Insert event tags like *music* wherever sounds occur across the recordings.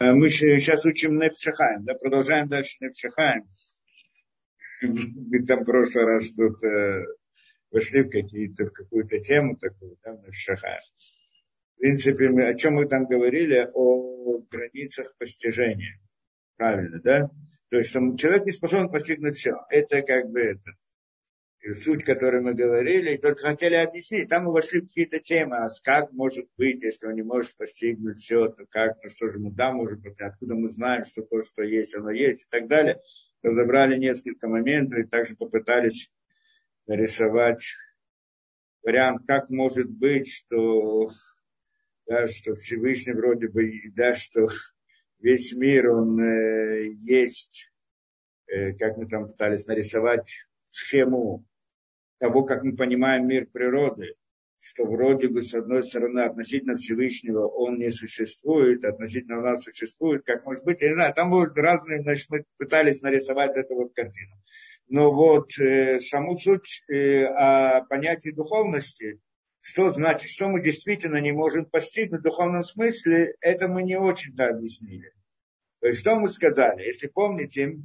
Э, мы сейчас учим Непшахаем, да, продолжаем дальше Непшахаем. *laughs* Мы там в прошлый раз э, вошли в, какие-то, в какую-то тему такую, да, Непшахаем. В принципе, мы, о чем мы там говорили? О границах постижения. Правильно, да? То есть, что человек не способен постигнуть все. Это как бы это, суть, которой мы говорили, и только хотели объяснить. Там мы вошли в какие-то темы, а как может быть, если он не может постигнуть все, то как, то что же мы да можем постигнуть, откуда мы знаем, что то, что есть, оно есть, и так далее. Разобрали несколько моментов и также попытались нарисовать вариант, как может быть, что, да, что Всевышний вроде бы, да, что весь мир, он э, есть, э, как мы там пытались нарисовать схему того, как мы понимаем мир природы, что вроде бы, с одной стороны, относительно Всевышнего он не существует, относительно нас существует, как может быть, я не знаю, там будут разные, значит, мы пытались нарисовать эту вот картину. Но вот э, саму суть э, о понятии духовности, что значит, что мы действительно не можем постигнуть в духовном смысле, это мы не очень-то объяснили. То есть, что мы сказали? Если помните,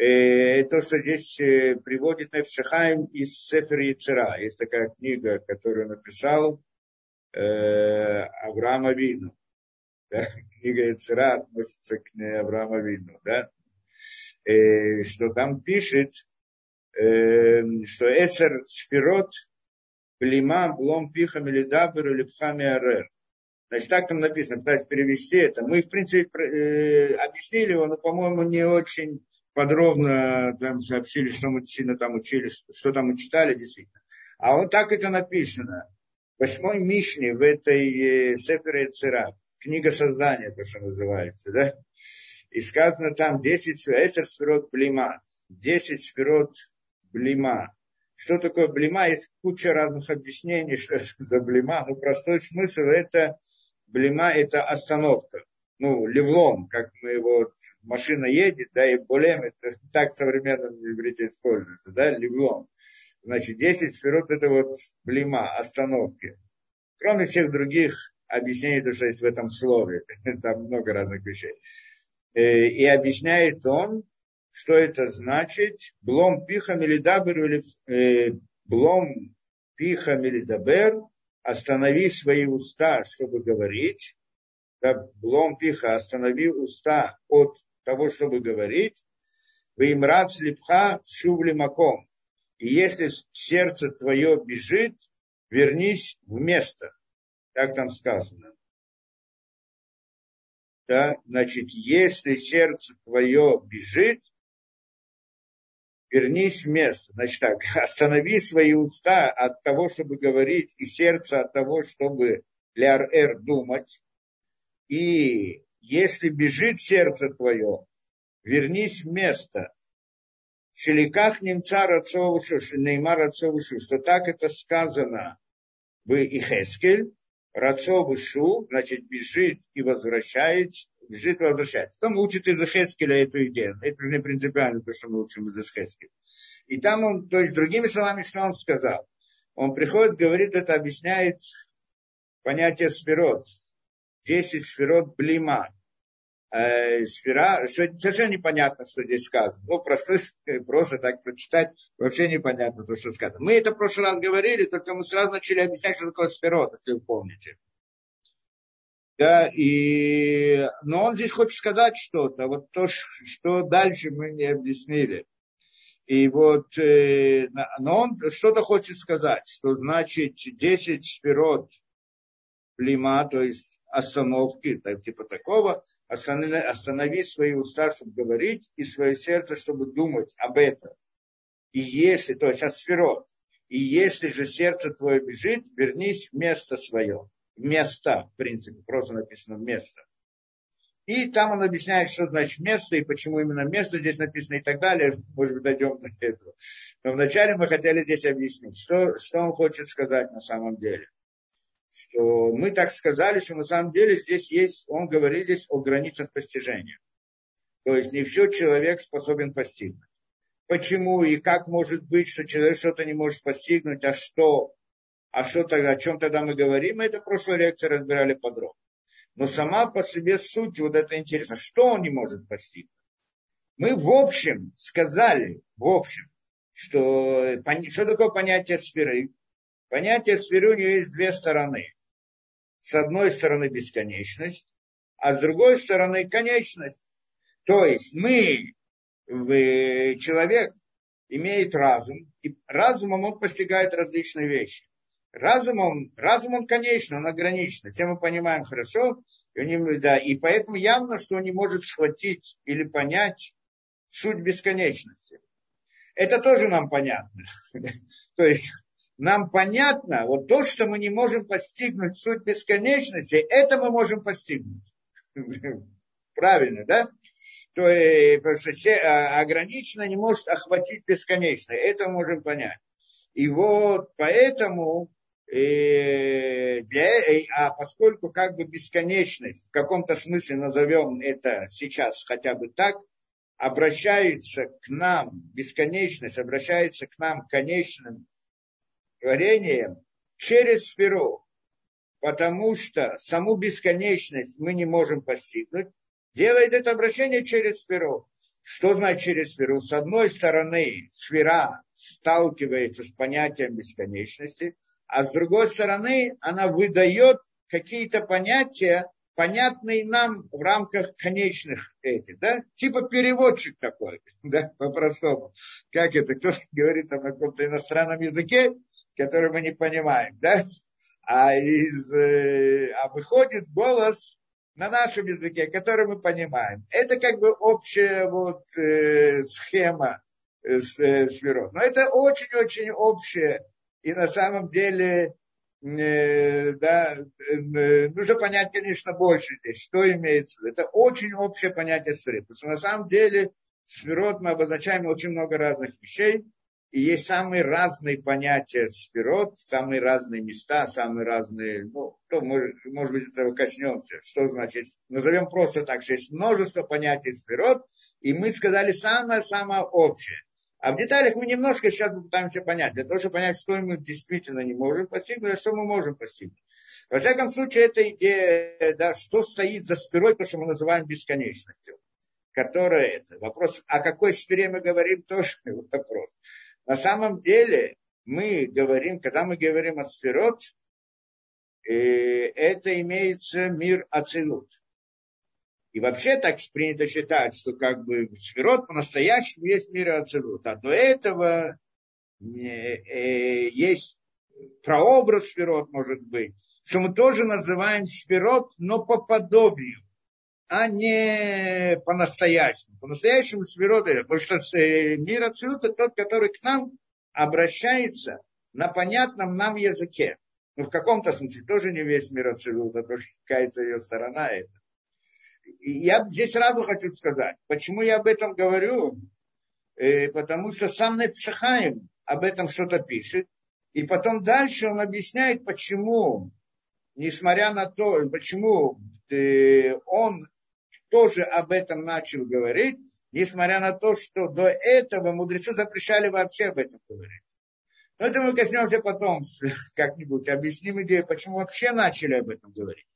то, что здесь э, приводит Нефшахайм из Сефер Яцера. Есть такая книга, которую написал э, Авраам Авину. Да? *laughs* Книга Яцера относится к Аврааму Авину. Да? Э, что там пишет, э, что Эсер Сферот Плима Блом Пиха Мелидабер Липхами Арер. Значит, так там написано, пытаюсь перевести это. Мы, в принципе, э, объяснили его, но, по-моему, не очень подробно там сообщили, что мы действительно там учили, что там мы читали действительно. А вот так это написано. Восьмой Мишни в этой э, Сепере Цера, книга создания, то, что называется, да? И сказано там 10 эсер сферот блима, 10 сферот блима. Что такое блима? Есть куча разных объяснений, что это *laughs* за блима. Но простой смысл это блима это остановка ну, левлон, как мы его, машина едет, да, и болем, это так в современном используется, да, левлон. Значит, 10 сферот это вот блима, остановки. Кроме всех других объяснений, то, что есть в этом слове. *laughs* Там много разных вещей. Э, и объясняет он, что это значит. Блом пиха милидабер или э, блом пиха милидабер. Останови свои уста, чтобы говорить блом пиха, останови уста от того, чтобы говорить, вы им рад слепха шувли маком. И если сердце твое бежит, вернись в место. Так там сказано. Да, значит, если сердце твое бежит, вернись в место. Значит так, *laughs* останови свои уста от того, чтобы говорить, и сердце от того, чтобы ляр-эр думать, и если бежит сердце твое, вернись в место. Шеликах немца Рацовушу, Нейма Рацовушу, что так это сказано в Ихескель, Рацовушу, значит, бежит и возвращается, бежит и возвращается. Там учит из Ихескеля эту идею. Это же не принципиально то, что мы учим из Ихескеля. И там он, то есть, другими словами, что он сказал? Он приходит, говорит, это объясняет понятие спирот 10 сферот блима. Э, сфера, совершенно непонятно, что здесь сказано. Ну, просто, просто так прочитать, вообще непонятно то, что сказано. Мы это в прошлый раз говорили, только мы сразу начали объяснять, что такое сферот, если вы помните. Да, и, но он здесь хочет сказать что-то, вот то, что дальше мы не объяснили. И вот, э, но он что-то хочет сказать, что значит 10 сферот плима, то есть остановки, так, типа такого, останови, останови свои уста, чтобы говорить, и свое сердце, чтобы думать об этом. И если, то есть от и если же сердце твое бежит, вернись в место свое. Место, в принципе, просто написано место. И там он объясняет, что значит место и почему именно место здесь написано и так далее. Может быть, дойдем до этого. Но вначале мы хотели здесь объяснить, что, что он хочет сказать на самом деле что мы так сказали, что на самом деле здесь есть, он говорит здесь о границах постижения. То есть не все человек способен постигнуть. Почему и как может быть, что человек что-то не может постигнуть, а что, а что тогда, о чем тогда мы говорим, мы это в прошлой лекции разбирали подробно. но сама по себе суть, вот это интересно, что он не может постигнуть. Мы в общем сказали, в общем, что, что такое понятие сферы? Понятие сферы у нее есть две стороны. С одной стороны бесконечность, а с другой стороны конечность. То есть мы, человек имеет разум, и разумом он постигает различные вещи. Разумом, разум он, конечно, он ограничен, все мы понимаем хорошо, и, него, да, и поэтому явно, что он не может схватить или понять суть бесконечности. Это тоже нам понятно. *laughs* То есть нам понятно, вот то, что мы не можем постигнуть суть бесконечности, это мы можем постигнуть. *laughs* Правильно, да? То есть, потому что а, ограниченно не может охватить бесконечно. Это мы можем понять. И вот поэтому э, для, э, а поскольку как бы бесконечность, в каком-то смысле назовем это сейчас хотя бы так, обращается к нам, бесконечность обращается к нам конечным творением через сферу, потому что саму бесконечность мы не можем постигнуть, делает это обращение через сферу. Что значит через сферу? С одной стороны, сфера сталкивается с понятием бесконечности, а с другой стороны, она выдает какие-то понятия, понятные нам в рамках конечных этих, да, типа переводчик такой, *laughs* да, по-простому. Как это, кто говорит там на каком-то иностранном языке, который мы не понимаем, да, а, из, э, а выходит голос на нашем языке, который мы понимаем. Это как бы общая вот э, схема э, с, э, сферот. Но это очень-очень общее. И на самом деле э, да, э, нужно понять, конечно, больше здесь, что имеется. Это очень общее понятие сферы. Потому что на самом деле сферот мы обозначаем очень много разных вещей. И есть самые разные понятия сферот, самые разные места, самые разные, ну, то, может, может быть, этого коснемся. Что значит? Назовем просто так, что есть множество понятий сферот, и мы сказали самое-самое общее. А в деталях мы немножко сейчас попытаемся понять, для того, чтобы понять, что мы действительно не можем постигнуть, а что мы можем постигнуть. Во всяком случае, эта идея, да, что стоит за сферой, то, что мы называем бесконечностью. Которая это. Вопрос, о какой сфере мы говорим, *laughs* тоже вопрос. На самом деле мы говорим, когда мы говорим о сферот, э, это имеется мир Ацилут. И вообще так принято считать, что как бы сферот по-настоящему есть мир Ацилут. А до этого э, э, есть прообраз сферот, может быть, что мы тоже называем сферот, но по подобию а не по-настоящему. По-настоящему свироты, потому что э, мир Ацилут это тот, который к нам обращается на понятном нам языке. Ну, в каком-то смысле тоже не весь мир Ацилут, а тоже какая-то ее сторона это. И я здесь сразу хочу сказать, почему я об этом говорю, э, потому что сам Нефшахаем об этом что-то пишет, и потом дальше он объясняет, почему, несмотря на то, почему э, он тоже об этом начал говорить, несмотря на то, что до этого мудрецы запрещали вообще об этом говорить. Но это мы коснемся потом *laughs* как-нибудь, объясним идею, почему вообще начали об этом говорить.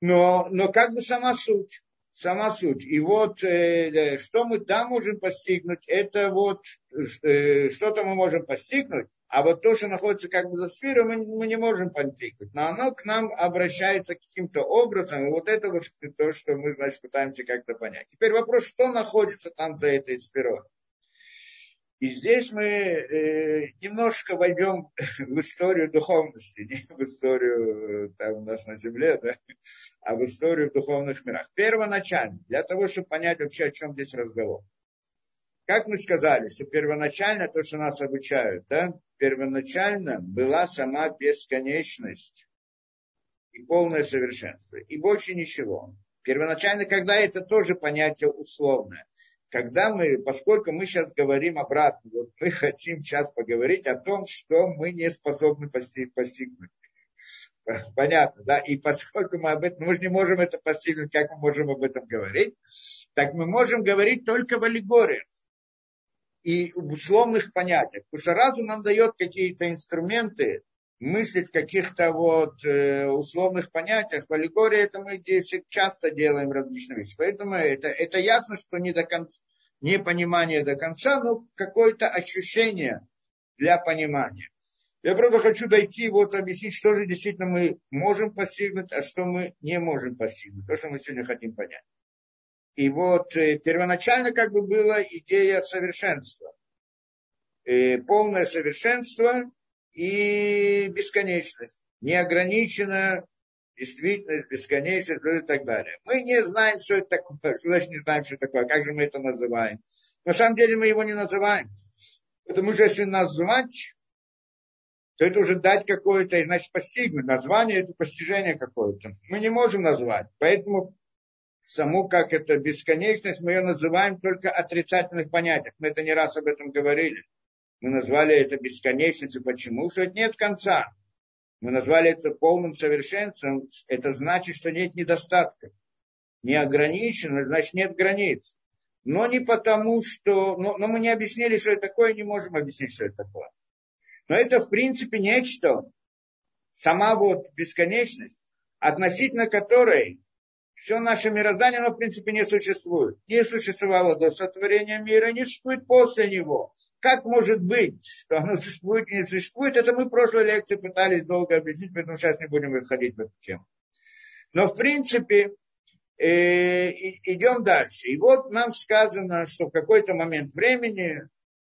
Но, но как бы сама суть, сама суть. И вот э, что мы там можем постигнуть, это вот э, что-то мы можем постигнуть, а вот то, что находится как бы за сферой, мы, мы не можем постигнуть. Но оно к нам обращается каким-то образом. И вот это вот то, что мы, значит, пытаемся как-то понять. Теперь вопрос, что находится там за этой сферой. И здесь мы э, немножко войдем *laughs* в историю духовности, не в историю э, там у нас на земле, да, а в историю в духовных мирах. Первоначально, для того, чтобы понять вообще, о чем здесь разговор. Как мы сказали, что первоначально то, что нас обучают, да, первоначально была сама бесконечность и полное совершенство. И больше ничего. Первоначально, когда это тоже понятие условное. Когда мы, поскольку мы сейчас говорим обратно, вот мы *laughs* хотим сейчас поговорить о том, что мы не способны постигнуть. *laughs* Понятно, да? И поскольку мы об этом, мы же не можем это постигнуть, как мы можем об этом говорить, так мы можем говорить только в аллегориях и в условных понятиях. Потому что разум нам дает какие-то инструменты мыслить в каких-то вот э, условных понятиях. В аллегории это мы часто делаем различные вещи. Поэтому это, это ясно, что не до конца, не понимание до конца, но какое-то ощущение для понимания. Я просто хочу дойти, вот объяснить, что же действительно мы можем постигнуть, а что мы не можем постигнуть. То, что мы сегодня хотим понять. И вот э, первоначально как бы была идея совершенства. Э, полное совершенство и бесконечность. Неограниченная действительность, бесконечность и так далее. Мы не знаем, что это такое. *laughs* Что значит не знаем, что это такое? Как же мы это называем? На самом деле мы его не называем. Потому что если назвать, то это уже дать какое-то, значит постигнуть. Название это постижение какое-то. Мы не можем назвать. Поэтому саму как это бесконечность мы ее называем только отрицательных понятиях. Мы это не раз об этом говорили. Мы назвали это бесконечностью. Почему? Что это нет конца. Мы назвали это полным совершенством. Это значит, что нет недостатка. Не ограничено, значит нет границ. Но не потому, что... Но, но мы не объяснили, что это такое, не можем объяснить, что это такое. Но это, в принципе, нечто, сама вот бесконечность, относительно которой все наше мироздание, оно, в принципе, не существует. Не существовало до сотворения мира, не существует после него. Как может быть, что оно существует и не существует, это мы в прошлой лекции пытались долго объяснить, поэтому сейчас не будем выходить в эту тему. Но в принципе, э, идем дальше. И вот нам сказано, что в какой-то момент времени,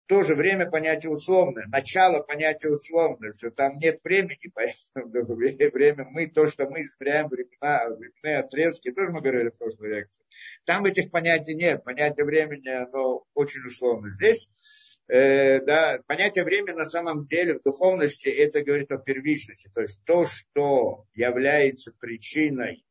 тоже время понятие условное, начало понятия условное, что там нет времени, *laughs* поэтому время мы, то, что мы измеряем времена, временные отрезки, тоже мы говорили в прошлой лекции. Там этих понятий нет, понятие времени, оно очень условно. Здесь э, да, понятие времени на самом деле в духовности это говорит о первичности. То есть то, что является причиной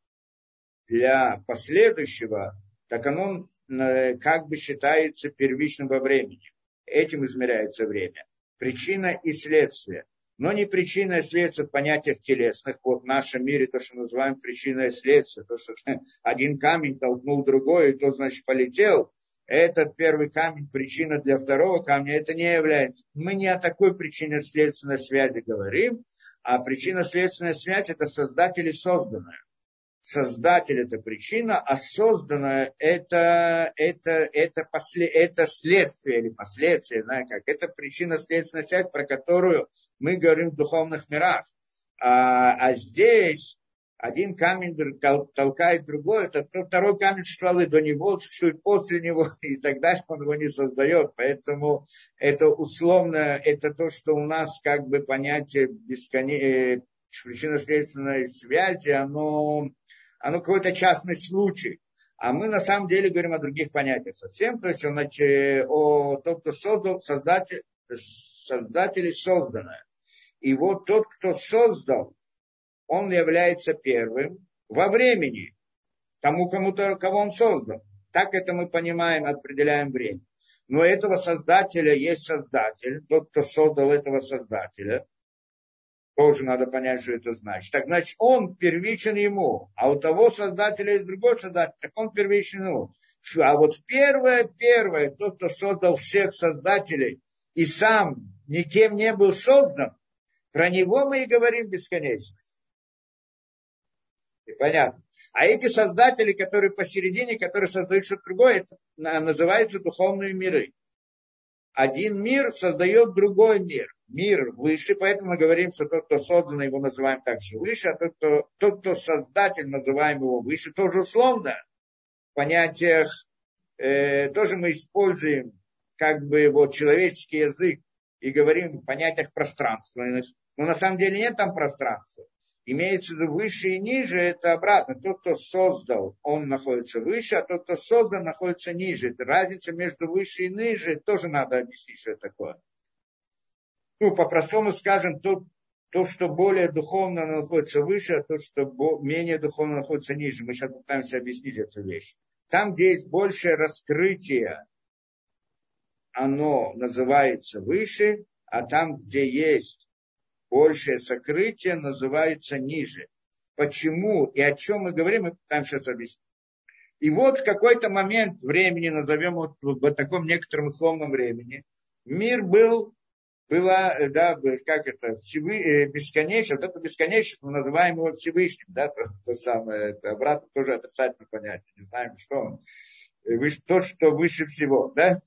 для последующего, так оно э, как бы считается первичным во времени. Этим измеряется время. Причина и следствие. Но не причина и следствие в понятиях телесных. Вот в нашем мире то, что называем причиной и следствие. То, что *laughs* один камень толкнул другой, и тот, значит, полетел этот первый камень причина для второго камня, это не является. Мы не о такой причинно-следственной связи говорим, а причинно-следственная связь это создатель и созданное. Создатель это причина, а созданное это, это, это, после, это следствие или последствие, знаю как. Это причинно-следственная связь, про которую мы говорим в духовных мирах. А, а здесь один камень толкает другой, это второй камень и до него, существует после него, *laughs* и так далее, он его не создает. Поэтому это условно, это то, что у нас как бы понятие бесконе... Причинно-следственной связи, оно, оно какой-то частный случай. А мы на самом деле говорим о других понятиях совсем. То есть он, о том, кто создал, создатель, создатель и созданное. И вот тот, кто создал, он является первым во времени тому, кому-то, кого он создал. Так это мы понимаем, определяем время. Но этого создателя есть создатель, тот, кто создал этого создателя. Тоже надо понять, что это значит. Так значит, он первичен ему, а у того создателя есть другой создатель, так он первичен ему. А вот первое, первое, тот, кто создал всех создателей и сам никем не был создан, про него мы и говорим бесконечность. Понятно. А эти создатели, которые посередине, которые создают что-то другое, это называются духовные миры. Один мир создает другой мир. Мир выше, поэтому мы говорим, что тот, кто создан, его называем также выше, а тот, кто, тот, кто создатель, называем его выше, тоже условно. В понятиях э, тоже мы используем как бы вот человеческий язык и говорим в понятиях пространственных. Но на самом деле нет там пространства имеется в виду выше и ниже, это обратно. Тот, кто создал, он находится выше, а тот, кто создан, находится ниже. Разница между выше и ниже, тоже надо объяснить, что это такое. Ну, по-простому скажем, то, то, что более духовно находится выше, а то, что менее духовно находится ниже. Мы сейчас пытаемся объяснить эту вещь. Там, где есть большее раскрытие, оно называется выше, а там, где есть большее сокрытие называется ниже. Почему и о чем мы говорим, мы там сейчас объяснить. И вот в какой-то момент времени, назовем вот в таком некотором условном времени, мир был, была, да, как это, всевы, э, бесконечность, вот это бесконечность, мы называем его Всевышним, да, то, то самое, это обратно тоже отрицательное понятие, не знаем, что он, выше, то, что выше всего, да,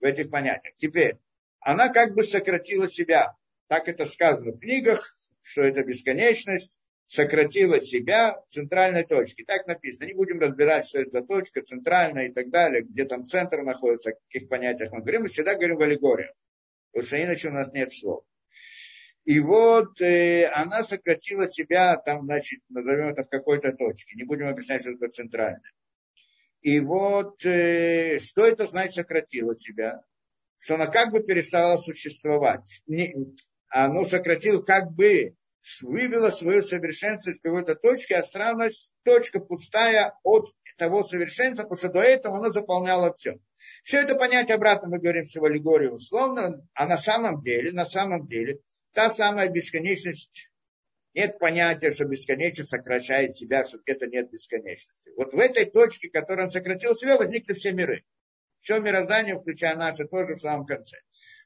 в этих понятиях. Теперь, она как бы сократила себя, так это сказано в книгах, что это бесконечность, сократила себя в центральной точке. Так написано. Не будем разбирать, что это за точка, центральная и так далее, где там центр находится, о каких понятиях мы говорим. Мы всегда говорим в аллегориях, потому что иначе у нас нет слов. И вот э, она сократила себя, там, значит, назовем это в какой-то точке. Не будем объяснять, что это центральное. И вот э, что это значит сократила себя? Что она как бы перестала существовать. Не, оно сократило как бы вывела свое совершенство из какой-то точки, а осталась точка пустая от того совершенства, потому что до этого оно заполняло все. Все это понять обратно, мы говорим всего аллегории условно, а на самом деле, на самом деле, та самая бесконечность, нет понятия, что бесконечность сокращает себя, что где-то нет бесконечности. Вот в этой точке, в которой он сократил себя, возникли все миры. Все мироздание, включая наше, тоже в самом конце.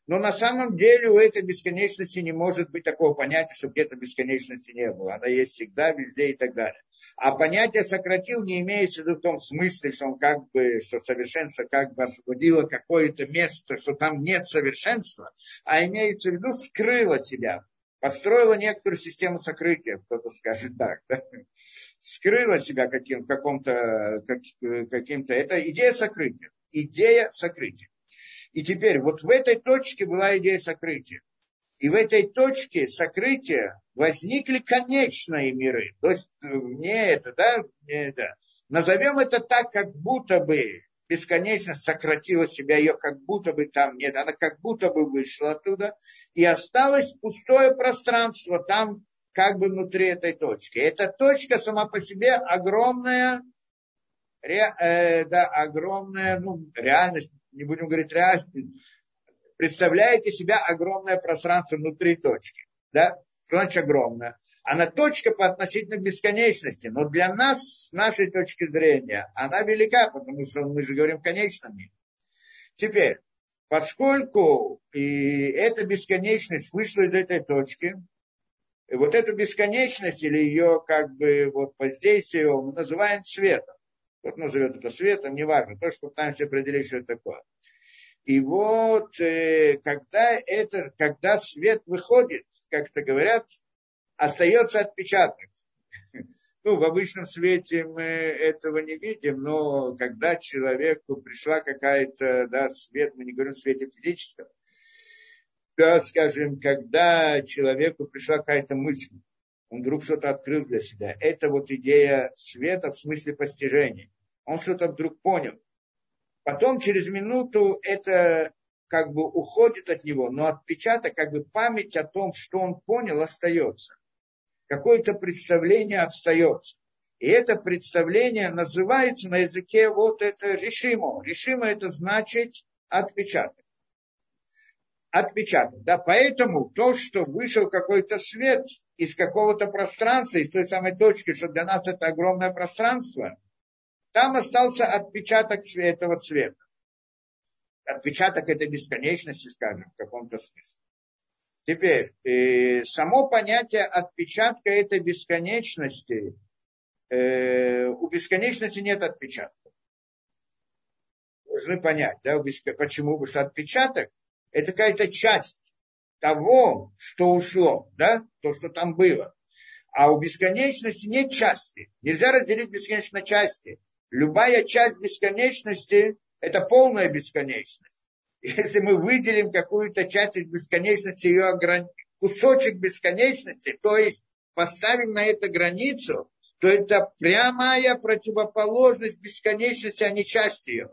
Но на самом деле у этой бесконечности не может быть такого понятия, что где-то бесконечности не было. Она есть всегда, везде и так далее. А понятие сократил не имеется в виду в том смысле, что он как бы, что совершенство как бы освободило какое-то место, что там нет совершенства, а имеется в виду скрыло себя, построила некоторую систему сокрытия, кто-то скажет так, да? скрыла себя каким, каком-то, как, каким-то, это идея сокрытия, идея сокрытия. И теперь вот в этой точке была идея сокрытия. И в этой точке сокрытия возникли конечные миры. То есть э, не это, да, не это. Назовем это так, как будто бы бесконечность сократила себя, ее как будто бы там нет, она как будто бы вышла оттуда, и осталось пустое пространство там, как бы внутри этой точки. Эта точка сама по себе огромная, ре, э, да, огромная ну, реальность, не будем говорить реальность, представляете себя огромное пространство внутри точки. Да? Что значит огромное? Она точка по относительно бесконечности, но для нас, с нашей точки зрения, она велика, потому что мы же говорим мире. Теперь, поскольку и эта бесконечность вышла из этой точки, и вот эту бесконечность или ее как бы вот воздействие мы называем светом. Кто назовет это светом, неважно, то, что пытаемся определить, что это такое. И вот, э, когда, это, когда свет выходит, как это говорят, остается отпечаток. *laughs* Ну, в обычном свете мы этого не видим, но когда человеку пришла какая-то, да, свет, мы не говорим в свете физическом, да, скажем, когда человеку пришла какая-то мысль, он вдруг что-то открыл для себя. Это вот идея света в смысле постижения. Он что-то вдруг понял. Потом через минуту это как бы уходит от него, но отпечаток, как бы память о том, что он понял, остается. Какое-то представление остается. И это представление называется на языке вот это решимо. Решимо это значит отпечаток. Отпечаток. Да, поэтому то, что вышел какой-то свет из какого-то пространства, из той самой точки, что для нас это огромное пространство – там остался отпечаток этого света. Отпечаток этой бесконечности, скажем, в каком-то смысле. Теперь, э, само понятие отпечатка этой бесконечности, э, у бесконечности нет отпечатка. Должны понять, да, почему? Потому что отпечаток – это какая-то часть того, что ушло, да, то, что там было. А у бесконечности нет части. Нельзя разделить бесконечность на части любая часть бесконечности – это полная бесконечность. Если мы выделим какую-то часть из бесконечности, ее ограни... кусочек бесконечности, то есть поставим на это границу, то это прямая противоположность бесконечности, а не часть ее.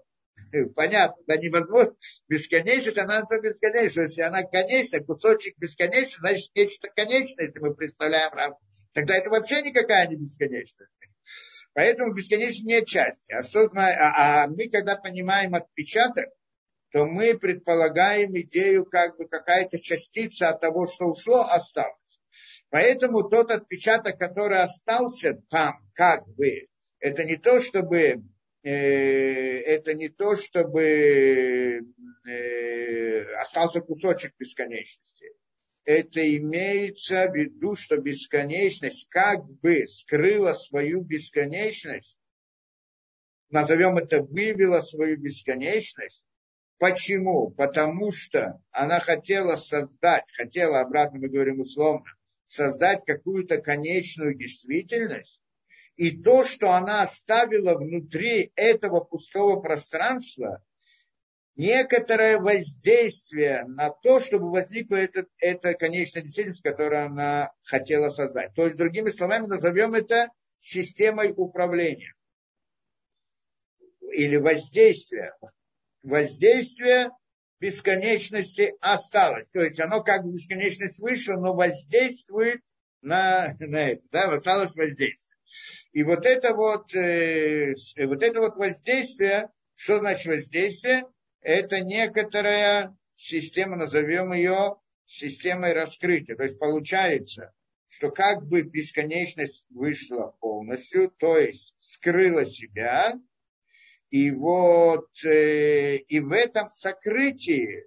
*laughs* Понятно, да невозможно. Бесконечность, она то бесконечна. Если она конечна, кусочек бесконечный, значит нечто конечное, если мы представляем рамку. Тогда это вообще никакая не бесконечность. Поэтому бесконечно нет части. А, что, а, а мы, когда понимаем отпечаток, то мы предполагаем идею, как бы какая-то частица от того, что ушло, осталась. Поэтому тот отпечаток, который остался там, как бы, это не то, чтобы это не то, чтобы э, остался кусочек бесконечности. Это имеется в виду, что бесконечность как бы скрыла свою бесконечность, назовем это, вывела свою бесконечность. Почему? Потому что она хотела создать, хотела, обратно мы говорим условно, создать какую-то конечную действительность, и то, что она оставила внутри этого пустого пространства, некоторое воздействие на то, чтобы возникла эта, эта конечная действительность, которую она хотела создать. То есть, другими словами, назовем это системой управления или воздействия. Воздействие бесконечности осталось. То есть оно как бы бесконечность вышла, но воздействует на, на это. Да, осталось воздействие. И вот это вот, э, вот это вот воздействие, что значит воздействие? Это некоторая система, назовем ее системой раскрытия. То есть получается, что как бы бесконечность вышла полностью, то есть скрыла себя, и вот э, и в этом сокрытии,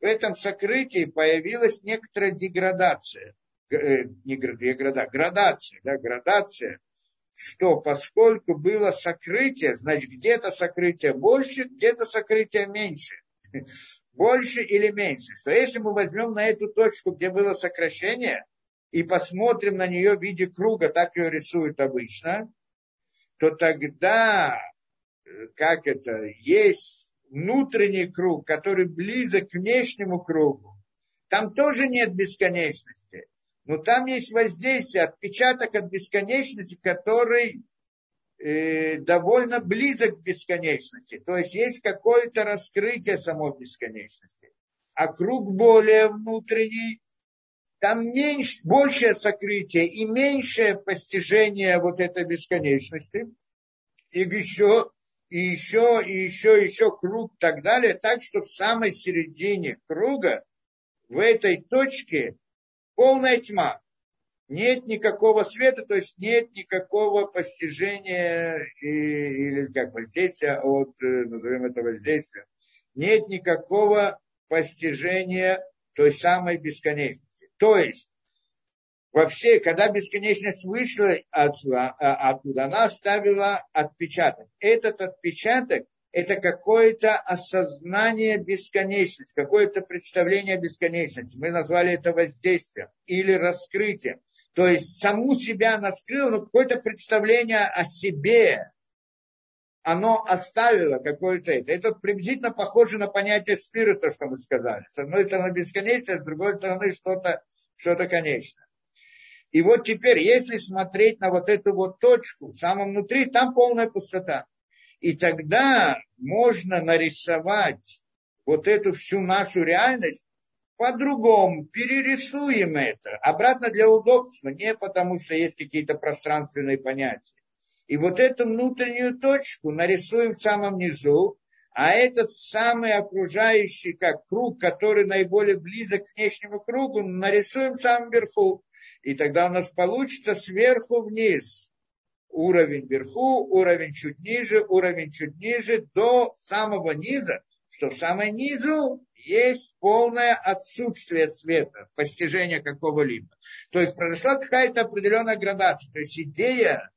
в этом сокрытии появилась некоторая деградация, э, не деградация, градация, да, градация что поскольку было сокрытие, значит где-то сокрытие больше, где-то сокрытие меньше. *laughs* Больше или меньше. Что если мы возьмем на эту точку, где было сокращение, и посмотрим на нее в виде круга, так ее рисуют обычно, то тогда, э, как это, есть внутренний круг, который близок к внешнему кругу. Там тоже нет бесконечности. Но там есть воздействие, отпечаток от бесконечности, который э, довольно близок к бесконечности. То есть есть какое-то раскрытие самой бесконечности. А круг более внутренний, там меньше, большее сокрытие и меньшее постижение вот этой бесконечности. И еще, и еще, и еще, и еще круг и так далее. Так что в самой середине круга, в этой точке, полная тьма. Нет никакого света, то есть нет никакого постижения и, или как воздействия от, э, назовем это воздействием, нет никакого постижения той самой бесконечности. То есть вообще, когда бесконечность вышла отсюда, а, оттуда, она оставила отпечаток. Этот отпечаток это какое-то осознание бесконечности, какое-то представление бесконечности. Мы назвали это воздействием или раскрытием. То есть саму себя она скрыла, но какое-то представление о себе, оно оставило какое-то это. Это приблизительно похоже на понятие спирита, что мы сказали. С одной стороны бесконечность, с другой стороны что-то что конечное. И вот теперь, если смотреть на вот эту вот точку, в самом внутри, там полная пустота. И тогда можно нарисовать вот эту всю нашу реальность по-другому, перерисуем это, обратно для удобства, не потому что есть какие-то пространственные понятия. И вот эту внутреннюю точку нарисуем в самом низу, а этот самый окружающий, как круг, который наиболее близок к внешнему кругу, нарисуем в самом верху. И тогда у нас получится сверху вниз уровень вверху, уровень чуть ниже, уровень чуть ниже, до самого низа, что в самом низу есть полное отсутствие света, постижения какого-либо. То есть произошла какая-то определенная градация. То есть идея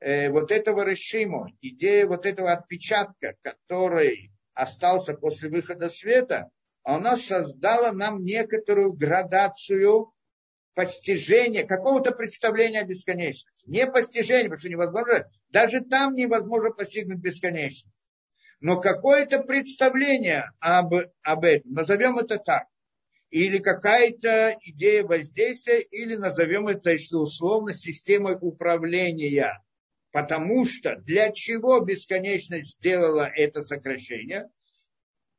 э, вот этого решима, идея вот этого отпечатка, который остался после выхода света, она создала нам некоторую градацию постижение, какого-то представления о бесконечности. Не постижение, потому что невозможно, даже там невозможно постигнуть бесконечность. Но какое-то представление об, об этом, назовем это так. Или какая-то идея воздействия, или назовем это, если условно, системой управления. Потому что для чего бесконечность сделала это сокращение?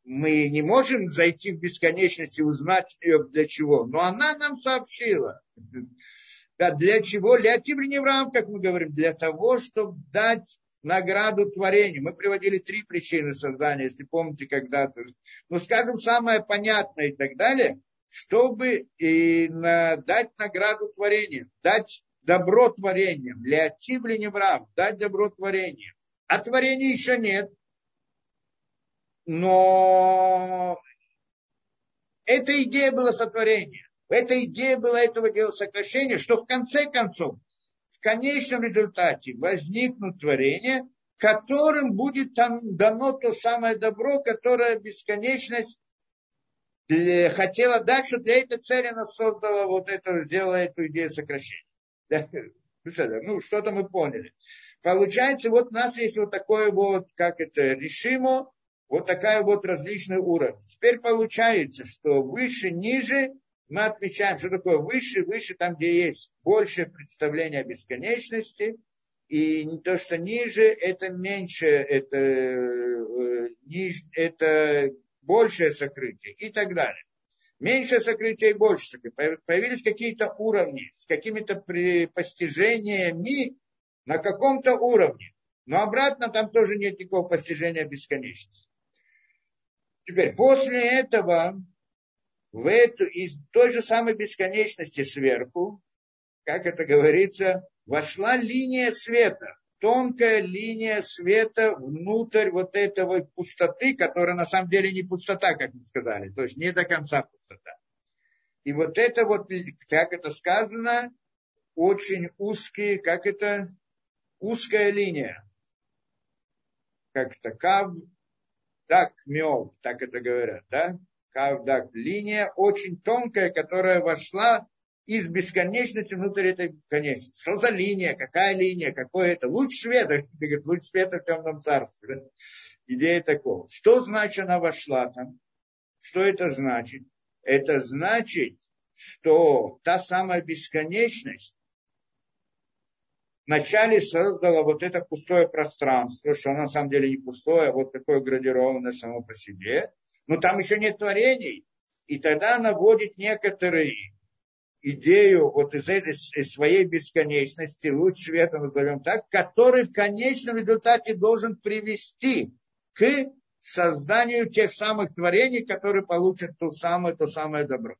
Мы не можем зайти в бесконечность и узнать ее для чего. Но она нам сообщила. Да, для чего? Для Тибриневрам, как мы говорим, для того, чтобы дать награду творению. Мы приводили три причины создания, если помните когда-то. Ну, скажем, самое понятное и так далее, чтобы и на, дать награду творению, дать добро творением. Для Тибриневрам дать добро творением. А творения еще нет Но эта идея была сотворения. Эта идея была этого дела сокращения, что в конце концов, в конечном результате возникнут творения, которым будет там дано то самое добро, которое бесконечность хотела дать, что для этой цели она создала вот это, сделала эту идею сокращения. *laughs* Ну, что-то мы поняли. Получается, вот у нас есть вот такое вот, как это, решимо, вот такая вот различный уровень. Теперь получается, что выше, ниже мы отмечаем, что такое выше, выше, там, где есть большее представление о бесконечности, и то, что ниже, это меньше, это, э, ниж, это большее сокрытие и так далее. Меньше сокрытие и больше сокрытие. Появились какие-то уровни с какими-то постижениями на каком-то уровне. Но обратно там тоже нет никакого постижения бесконечности. Теперь, после этого, в эту, из той же самой бесконечности сверху, как это говорится, вошла линия света, тонкая линия света внутрь вот этого пустоты, которая на самом деле не пустота, как мы сказали, то есть не до конца пустота. И вот это вот, как это сказано, очень узкие, как это, узкая линия. Как это, кав, так, мел, так это говорят, да? Кав, так, линия очень тонкая, которая вошла из бесконечности внутрь этой конечности. Что за линия, какая линия, какой это? Луч света, *laughs* ты говоришь, луч света в темном царстве. Да? *laughs* Идея такого. Что значит она вошла там? Что это значит? Это значит, что та самая бесконечность вначале создала вот это пустое пространство, что на самом деле не пустое, а вот такое градированное само по себе. Но там еще нет творений. И тогда она вводит некоторые идею вот из этой из своей бесконечности, луч света назовем так, который в конечном результате должен привести к созданию тех самых творений, которые получат то самое, то самое добро.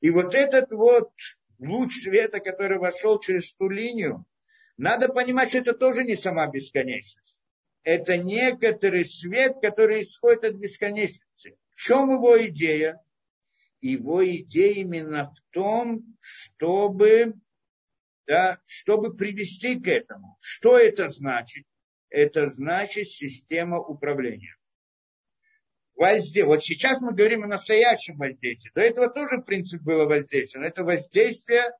И вот этот вот луч света, который вошел через ту линию, надо понимать, что это тоже не сама бесконечность. Это некоторый свет, который исходит от бесконечности. В чем его идея? его идея именно в том, чтобы, да, чтобы привести к этому. Что это значит? Это значит система управления. Воздействие. Вот сейчас мы говорим о настоящем воздействии. До этого тоже принцип было воздействие. Но это воздействие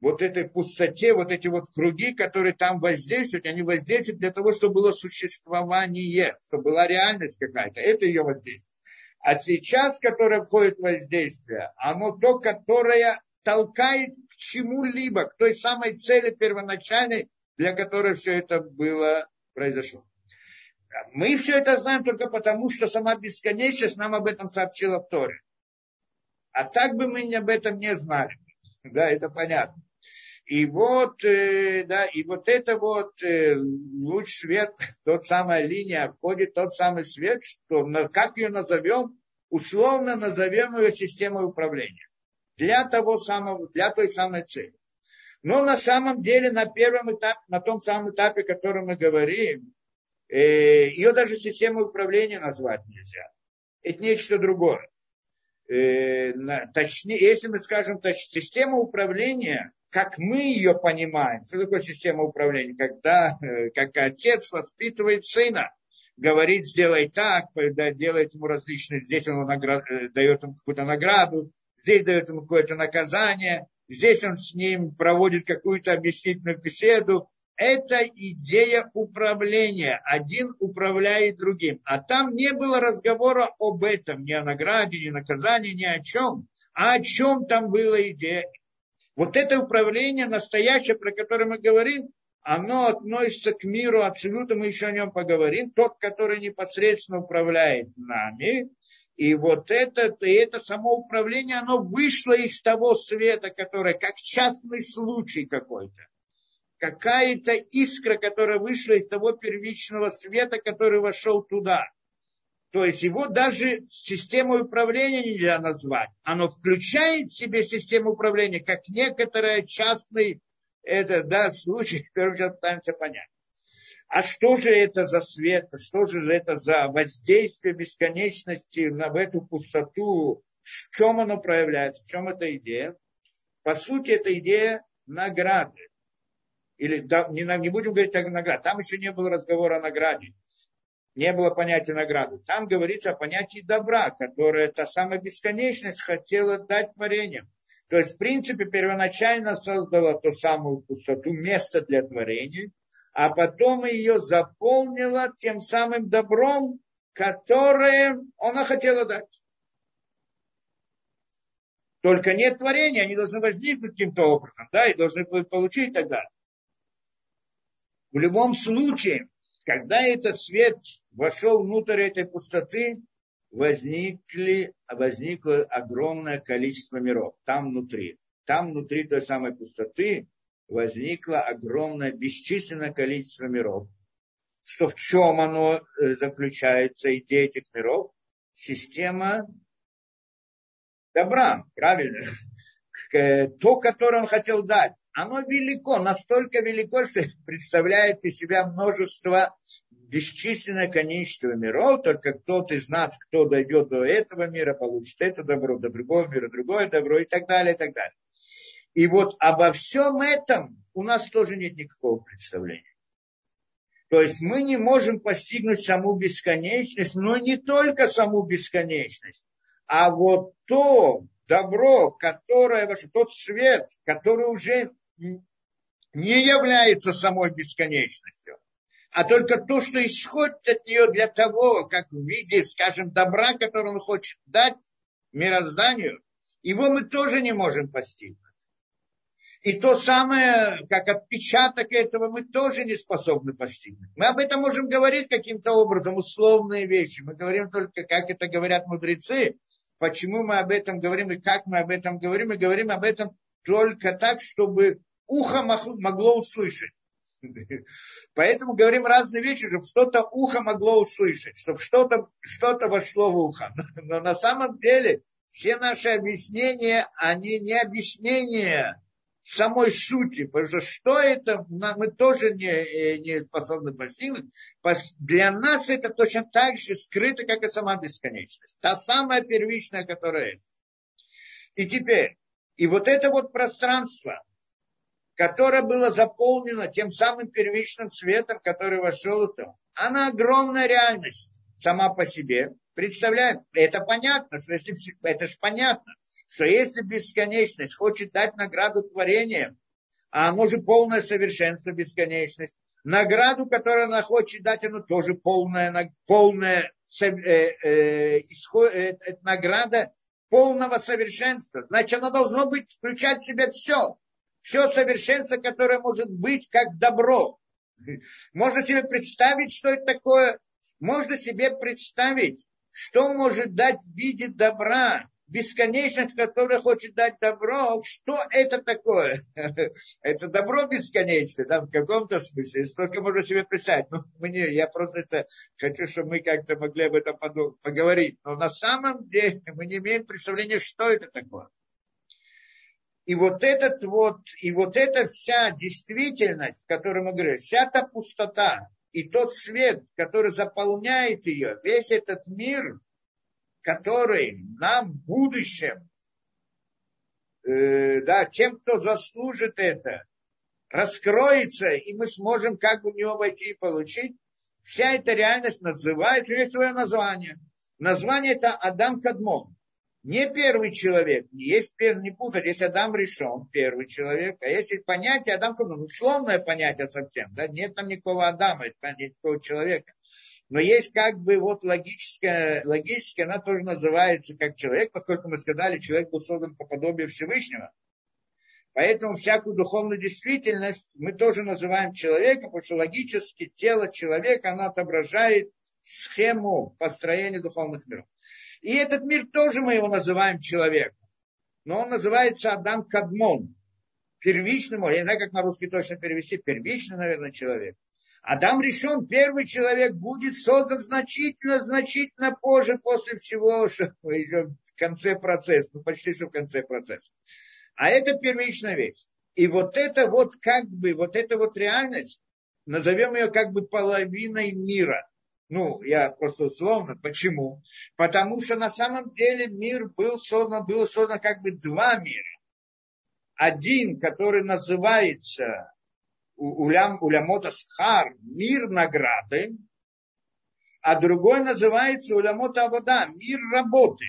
вот этой пустоте, вот эти вот круги, которые там воздействуют, они воздействуют для того, чтобы было существование, чтобы была реальность какая-то. Это ее воздействие. А сейчас, которое входит в воздействие, оно то, которое толкает к чему-либо, к той самой цели первоначальной, для которой все это было произошло. Мы все это знаем только потому, что сама бесконечность нам об этом сообщила в Торе. А так бы мы об этом не знали. *laughs* Да, это понятно. И вот, э, да, и вот это вот э, луч свет, *laughs* тот самая линия, входит тот самый свет, что, как ее назовем, условно назовем ее системой управления. Для того самого, для той самой цели. Но на самом деле на первом этапе, на том самом этапе, о котором мы говорим, ее даже системой управления назвать нельзя. Это нечто другое. Э, точнее, если мы скажем, то система управления как мы ее понимаем. Что такое система управления? Когда э, как отец воспитывает сына, говорит, сделай так, делает ему различные, здесь он э, дает ему какую-то награду, здесь дает ему какое-то наказание, здесь он с ним проводит какую-то объяснительную беседу. Это идея управления. Один управляет другим. А там не было разговора об этом, ни о награде, ни наказании, ни о чем. А о чем там была идея? Вот это управление настоящее, про которое мы говорим, оно относится к миру абсолютно, мы еще о нем поговорим, тот, который непосредственно управляет нами. И вот это, и это само управление, оно вышло из того света, которое как частный случай какой-то. Какая-то искра, которая вышла из того первичного света, который вошел туда. То есть его даже системой управления нельзя назвать. Оно включает в себе систему управления, как некоторые частный это, да, случай, *laughs* который сейчас пытаемся понять. А что же это за свет? Что же это за воздействие бесконечности на в эту пустоту? В чем оно проявляется? В чем эта идея? По сути, это идея награды. Или да, не, не будем говорить о награде. Там еще не было разговора о награде. Не было понятия награды. Там говорится о понятии добра, которое та самая бесконечность хотела дать творениям. То есть, в принципе, первоначально создала ту самую пустоту, место для творения, а потом ее заполнила тем самым добром, которое она хотела дать. Только нет творения, они должны возникнуть каким-то образом, да, и должны получить тогда. В любом случае, когда этот свет вошел внутрь этой пустоты, возникли, возникло огромное количество миров там внутри. Там внутри той самой пустоты возникло огромное бесчисленное количество миров. Что в чем оно э, заключается, идея этих миров? Система добра, правильно? То, которое он хотел дать, оно велико, настолько велико, что *laughs* представляет из себя множество бесчисленное количество миров, только кто-то из нас, кто дойдет до этого мира, получит это добро, до другого мира другое добро и так далее, и так далее. И вот обо всем этом у нас тоже нет никакого представления. То есть мы не можем постигнуть саму бесконечность, но не только саму бесконечность, а вот то добро, которое, тот свет, который уже не является самой бесконечностью, а только то, что исходит от нее для того, как в виде, скажем, добра, который он хочет дать мирозданию, его мы тоже не можем постигнуть. И то самое, как отпечаток этого, мы тоже не способны постигнуть. Мы об этом можем говорить каким-то образом, условные вещи. Мы говорим только, как это говорят мудрецы, почему мы об этом говорим и как мы об этом говорим. Мы говорим об этом только так, чтобы ухо могло услышать. Поэтому говорим разные вещи, чтобы что-то ухо могло услышать, чтобы что-то что вошло в ухо. Но на самом деле все наши объяснения, они не объяснения самой сути, потому что что это, мы тоже не, не способны постигнуть. Для нас это точно так же скрыто, как и сама бесконечность. Та самая первичная, которая это. И теперь, и вот это вот пространство, которое было заполнено тем самым первичным светом, который вошел то, она огромная реальность сама по себе. Представляем, это понятно, что если, это же понятно, что если бесконечность хочет дать награду творениям, а оно же полное совершенство, бесконечность, награду, которую она хочет дать, она тоже полная, полная э, э, исход, э, э, награда полного совершенства. Значит, она должна быть, включать в себя все все совершенство, которое может быть как добро. *laughs* Можно себе представить, что это такое. Можно себе представить, что может дать в виде добра бесконечность, которая хочет дать добро, что это такое? *laughs* Это добро бесконечное, да, в каком-то смысле. Столько можно себе представить. Ну, мне, я просто это хочу, чтобы мы как-то могли об этом поговорить. Но на самом деле мы не имеем представления, что это такое. И вот этот вот, и вот эта вся действительность, которую мы говорим, вся та пустота, и тот свет, который заполняет ее, весь этот мир, который нам в будущем, э, да, тем, кто заслужит это, раскроется, и мы сможем как бы в него войти и получить, вся эта реальность называется, есть свое название. Название это Адам Кадмон не первый человек, не есть не путать, есть Адам решен, первый человек, а есть понятие Адам, ну, условное понятие совсем, да, нет там никакого Адама, это никакого человека. Но есть как бы вот логическое, логическое, она тоже называется как человек, поскольку мы сказали, человек был создан по подобию Всевышнего. Поэтому всякую духовную действительность мы тоже называем человеком, потому что логически тело человека, оно отображает схему построения духовных миров. И этот мир тоже мы его называем человеком. Но он называется Адам Кадмон. Первичным, я не знаю, как на русский точно перевести, первичный, наверное, человек. Адам решен, первый человек будет создан значительно, значительно позже, после всего, что в конце процесса, ну почти что в конце процесса. А это первичная вещь. И вот это вот как бы, вот эта вот реальность, назовем ее как бы половиной мира. Ну, я просто условно. Почему? Потому что на самом деле мир был создан, было создано как бы два мира. Один, который называется улям, улямот асхар, мир награды, а другой называется улямот авода, мир работы.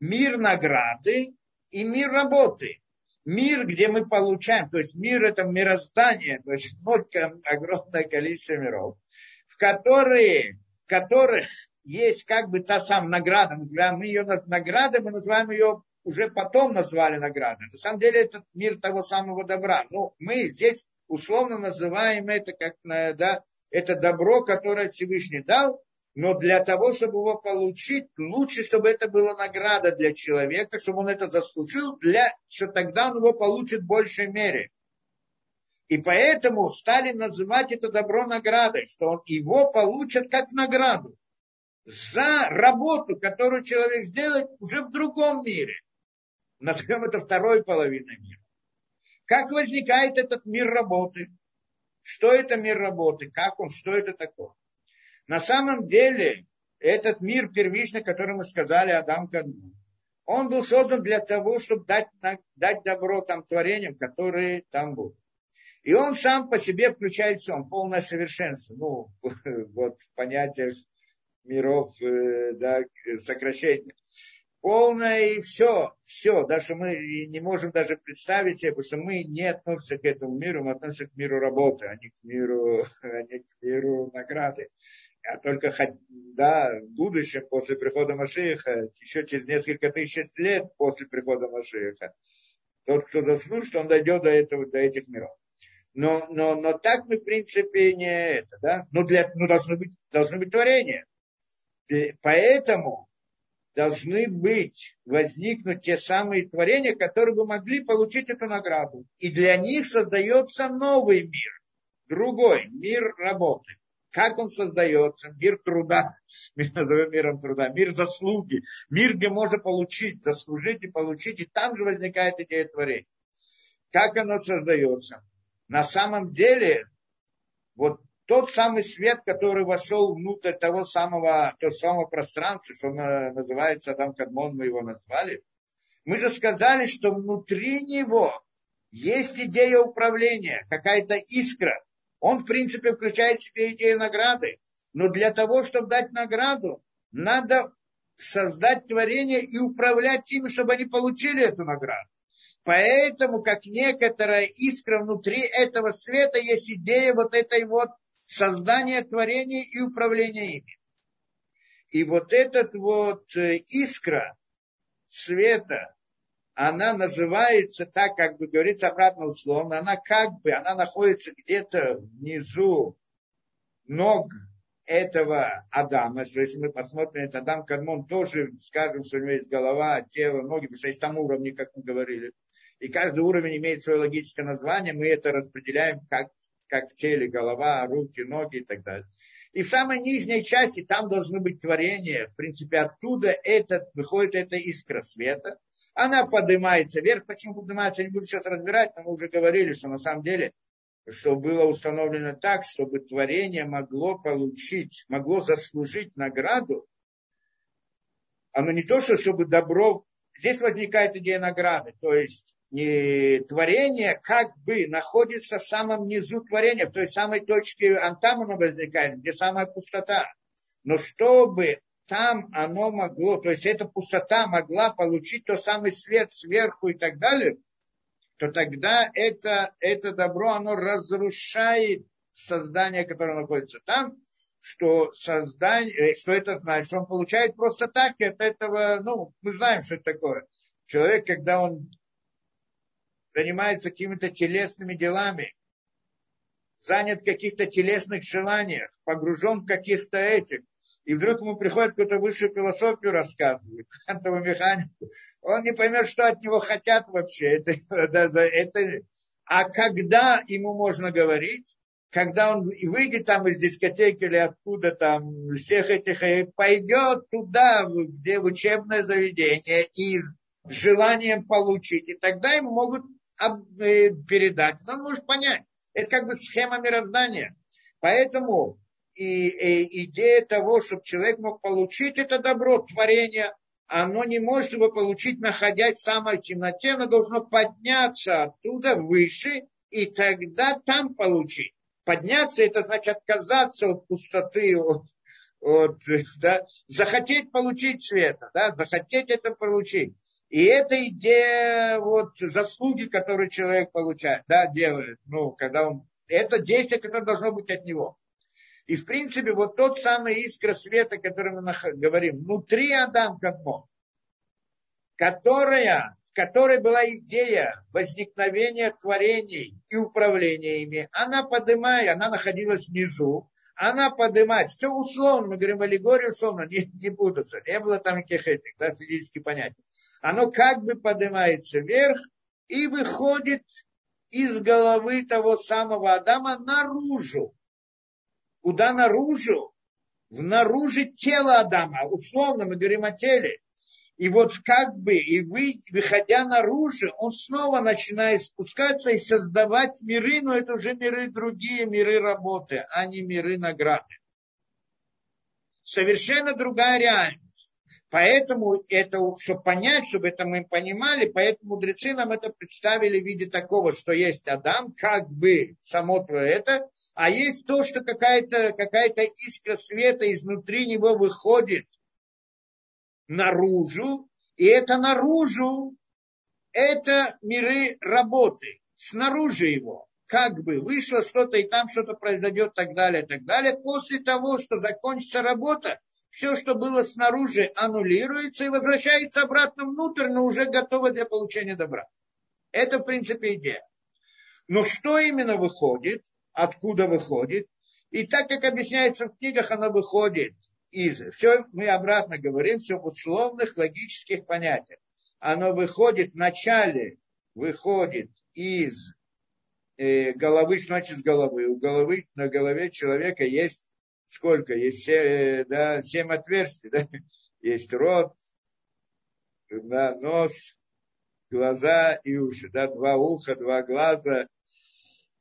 Мир награды и мир работы. Мир, где мы получаем, то есть мир это мироздание, то есть огромное количество миров, в которые, в которых есть как бы та самая награда, называем мы ее наградой, мы называем ее уже потом назвали наградой. На самом деле это мир того самого добра. Ну, мы здесь условно называем это как да, это добро, которое Всевышний дал, но для того, чтобы его получить, лучше, чтобы это была награда для человека, чтобы он это заслужил, для, что тогда он его получит в большей мере. И поэтому стали называть это добро наградой, что он его получит как награду за работу, которую человек сделает уже в другом мире. Назовем это второй половиной мира. Как возникает этот мир работы? Что это мир работы? Как он? Что это такое? На самом деле, этот мир первичный, который мы сказали Адам Кадмон, он был создан для того, чтобы дать, дать добро там творениям, которые там будут. И он сам по себе включает все, он полное совершенство. Ну, *laughs* вот в понятиях миров, э, да, сокращения полное и все, все, даже мы не можем даже представить себе, потому что мы не относимся к этому миру, мы относимся к миру работы, а не к миру, *laughs* а не к миру награды. А только да, в будущем, после прихода Машииха, еще через несколько тысяч лет после прихода Машииха, тот, кто заслужит, он дойдет до, этого, до этих миров. Но, но, но так мы, в принципе, не это, да? Но, для, но должны, быть, должны быть творения. И поэтому должны быть, возникнуть те самые творения, которые бы могли получить эту награду. И для них создается новый мир, другой мир работы. Как он создается? Мир труда, *laughs* мы назовем миром труда, мир заслуги, мир, где можно получить, заслужить и получить, и там же возникает идея творения. Как оно создается? На самом деле, вот тот самый свет, который вошел внутрь того самого, того самого пространства, что называется Адам Кадмон, мы его назвали, мы же сказали, что внутри него есть идея управления, какая-то искра. Он, в принципе, включает в себе идею награды. Но для того, чтобы дать награду, надо создать творение и управлять ими, чтобы они получили эту награду. Поэтому, как некоторая искра внутри этого света, есть идея вот этой вот создание творения и управление ими. И вот этот вот э, искра света, она называется так, как бы говорится обратно условно, она как бы, она находится где-то внизу ног этого Адама, что если мы посмотрим, этот Адам Кадмон тоже, скажем, что у него есть голова, тело, ноги, потому что есть там уровни, как мы говорили. И каждый уровень имеет свое логическое название, мы это распределяем как как в теле, голова, руки, ноги и так далее. И в самой нижней части там должны быть творения. В принципе, оттуда этот, выходит эта искра света. Она поднимается вверх. Почему поднимается, не буду сейчас разбирать, но мы уже говорили, что на самом деле, что было установлено так, чтобы творение могло получить, могло заслужить награду. Оно не то, что чтобы добро... Здесь возникает идея награды. То есть не, творение как бы находится в самом низу творения, в той самой точке, а там оно возникает, где самая пустота. Но чтобы там оно могло, то есть эта пустота могла получить тот самый свет сверху и так далее, то тогда это, это добро, оно разрушает создание, которое находится там, что создание, э, что это значит, что он получает просто так, от этого, ну, мы знаем, что это такое. Человек, когда он занимается какими-то телесными делами, занят в каких-то телесных желаниях, погружен в каких-то этих, и вдруг ему приходит какую-то высшую философию рассказывает, квантовую механику, он не поймет, что от него хотят вообще. Это, *laughs* это, это, а когда ему можно говорить, когда он выйдет там из дискотеки или откуда там, всех этих, и пойдет туда, где в учебное заведение, и с желанием получить, и тогда ему могут передать, он может понять. Это как бы схема мироздания. Поэтому и, и идея того, чтобы человек мог получить это добро, творение, оно не может его получить, находясь в самой темноте, оно должно подняться оттуда выше, и тогда там получить. Подняться, это значит отказаться от пустоты, от, от, да, захотеть получить света, да, захотеть это получить. И это идея вот, заслуги, которые человек получает, да, делает, ну, когда он, это действие, которое должно быть от него. И, в принципе, вот тот самый искра света, который мы говорим, внутри Адам Кадмо, которая, в которой была идея возникновения творений и управления ими, она поднимая, она находилась внизу, она поднимает, все условно, мы говорим аллегорию условно, не, не путаться, не было там никаких этих, да, физических понятий. Оно как бы поднимается вверх и выходит из головы того самого Адама наружу. Куда наружу? В наружу тела Адама. Условно мы говорим о теле. И вот как бы, и вы, выходя наружу, он снова начинает спускаться и создавать миры, но это уже миры другие, миры работы, а не миры награды. Совершенно другая реальность. Поэтому это, чтобы понять, чтобы это мы понимали, поэтому мудрецы нам это представили в виде такого, что есть Адам, как бы само то это, а есть то, что какая-то какая искра света изнутри него выходит – наружу, и это наружу, это миры работы, снаружи его. Как бы вышло что-то, и там что-то произойдет, так далее, так далее. После того, что закончится работа, все, что было снаружи, аннулируется и возвращается обратно внутрь, но уже готово для получения добра. Это, в принципе, идея. Но что именно выходит, откуда выходит, и так как объясняется в книгах, оно выходит из. Все мы обратно говорим, все в условных логических понятиях. Оно выходит вначале, выходит из э, головы, значит, с головы. У головы, на голове человека есть сколько? Есть э, да, семь отверстий. Да? *laughs* Есть рот, да, нос, глаза и уши. Да? Два уха, два глаза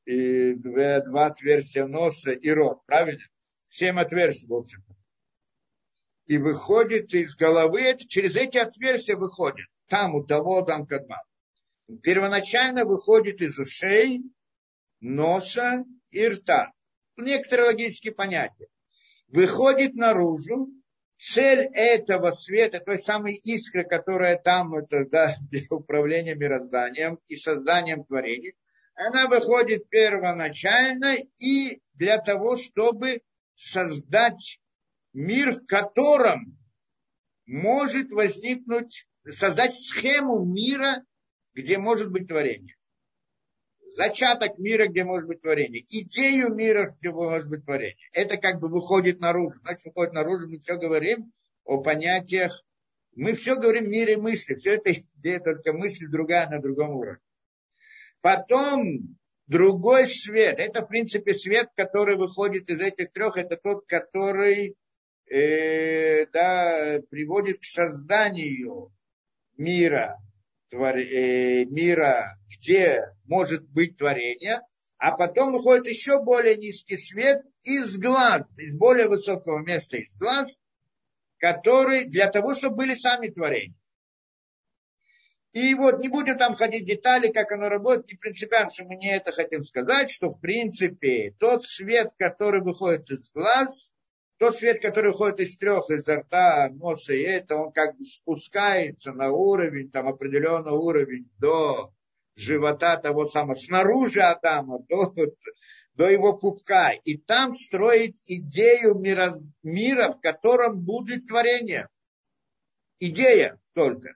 и два, два отверстия носа и рот. Правильно? Семь отверстий, в общем-то и выходит из головы, это, через эти отверстия выходит. Там, у того, там, кадма. Первоначально выходит из ушей, носа и рта. Некоторые логические понятия. Выходит наружу, цель этого света, той самой искры, которая там, это да, для управления мирозданием и созданием творений, она выходит первоначально и для того, чтобы создать мир, в котором может возникнуть, создать схему мира, где может быть творение. Зачаток мира, где может быть творение. Идею мира, где может быть творение. Это как бы выходит наружу. Значит, выходит наружу, мы все говорим о понятиях. Мы все говорим в мире мысли. Все это идея только мысль другая на другом уровне. Потом другой свет. Это, в принципе, свет, который выходит из этих трех. Это тот, который э, да, приводит к созданию мира, мира, где может быть творение, а потом выходит еще более низкий свет из глаз, из более высокого места из глаз, который для того, чтобы были сами творения. И вот не будем там ходить детали, как оно работает, не принципиально, что мы не это хотим сказать, что в принципе тот свет, который выходит из глаз, тот свет, который выходит из трех, изо рта, носа и это, он как бы спускается на уровень, там определенный уровень до живота того самого, снаружи Адама, до, до его пупка. И там строит идею мира, мира, в котором будет творение. Идея только.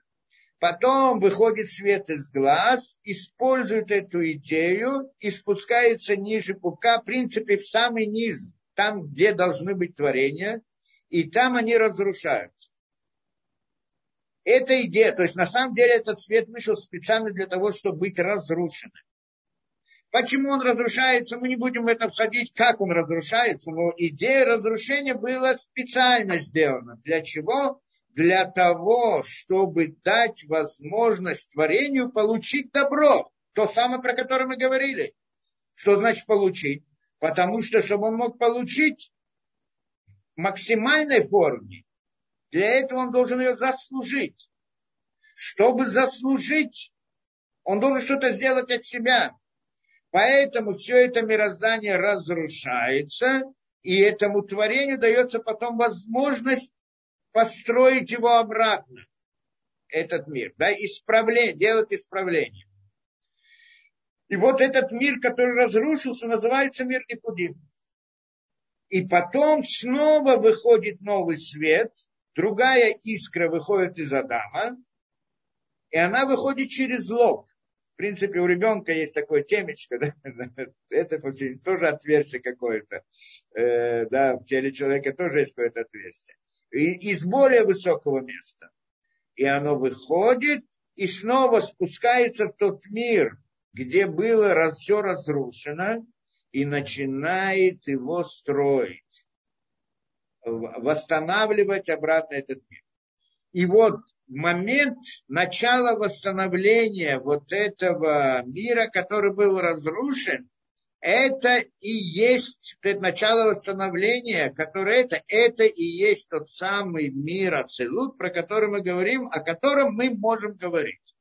Потом выходит свет из глаз, использует эту идею и спускается ниже пупка, в принципе, в самый низ там, где должны быть творения, и там они разрушаются. Это идея, то есть на самом деле этот свет вышел специально для того, чтобы быть разрушенным. Почему он разрушается, мы не будем в это входить, как он разрушается, но идея разрушения была специально сделана. Для чего? Для того, чтобы дать возможность творению получить добро. То самое, про которое мы говорили Что значит получить? Потому что, чтобы он мог получить максимальной форме, для этого он должен ее заслужить. Чтобы заслужить, он должен что-то сделать от себя. Поэтому все это мироздание разрушается, и этому творению дается потом возможность построить его обратно, этот мир, да, исправление, делать исправление. И вот этот мир, который разрушился, называется мир Никудим. И потом снова выходит новый свет, другая искра выходит из Адама, и она выходит через лоб принципе, у ребенка есть такое темечко, *laughs* да? это тоже отверстие какое-то. Э, да, в теле человека тоже есть какое-то отверстие. И из более высокого места. И оно выходит и снова спускается в тот мир, где было раз, все разрушено, и начинает его строить, восстанавливать обратно этот мир. И вот момент начала восстановления вот этого мира, который был разрушен, это и есть начало восстановления, которое это, это и есть тот самый мир Ацелут, про который мы говорим, о котором мы можем говорить.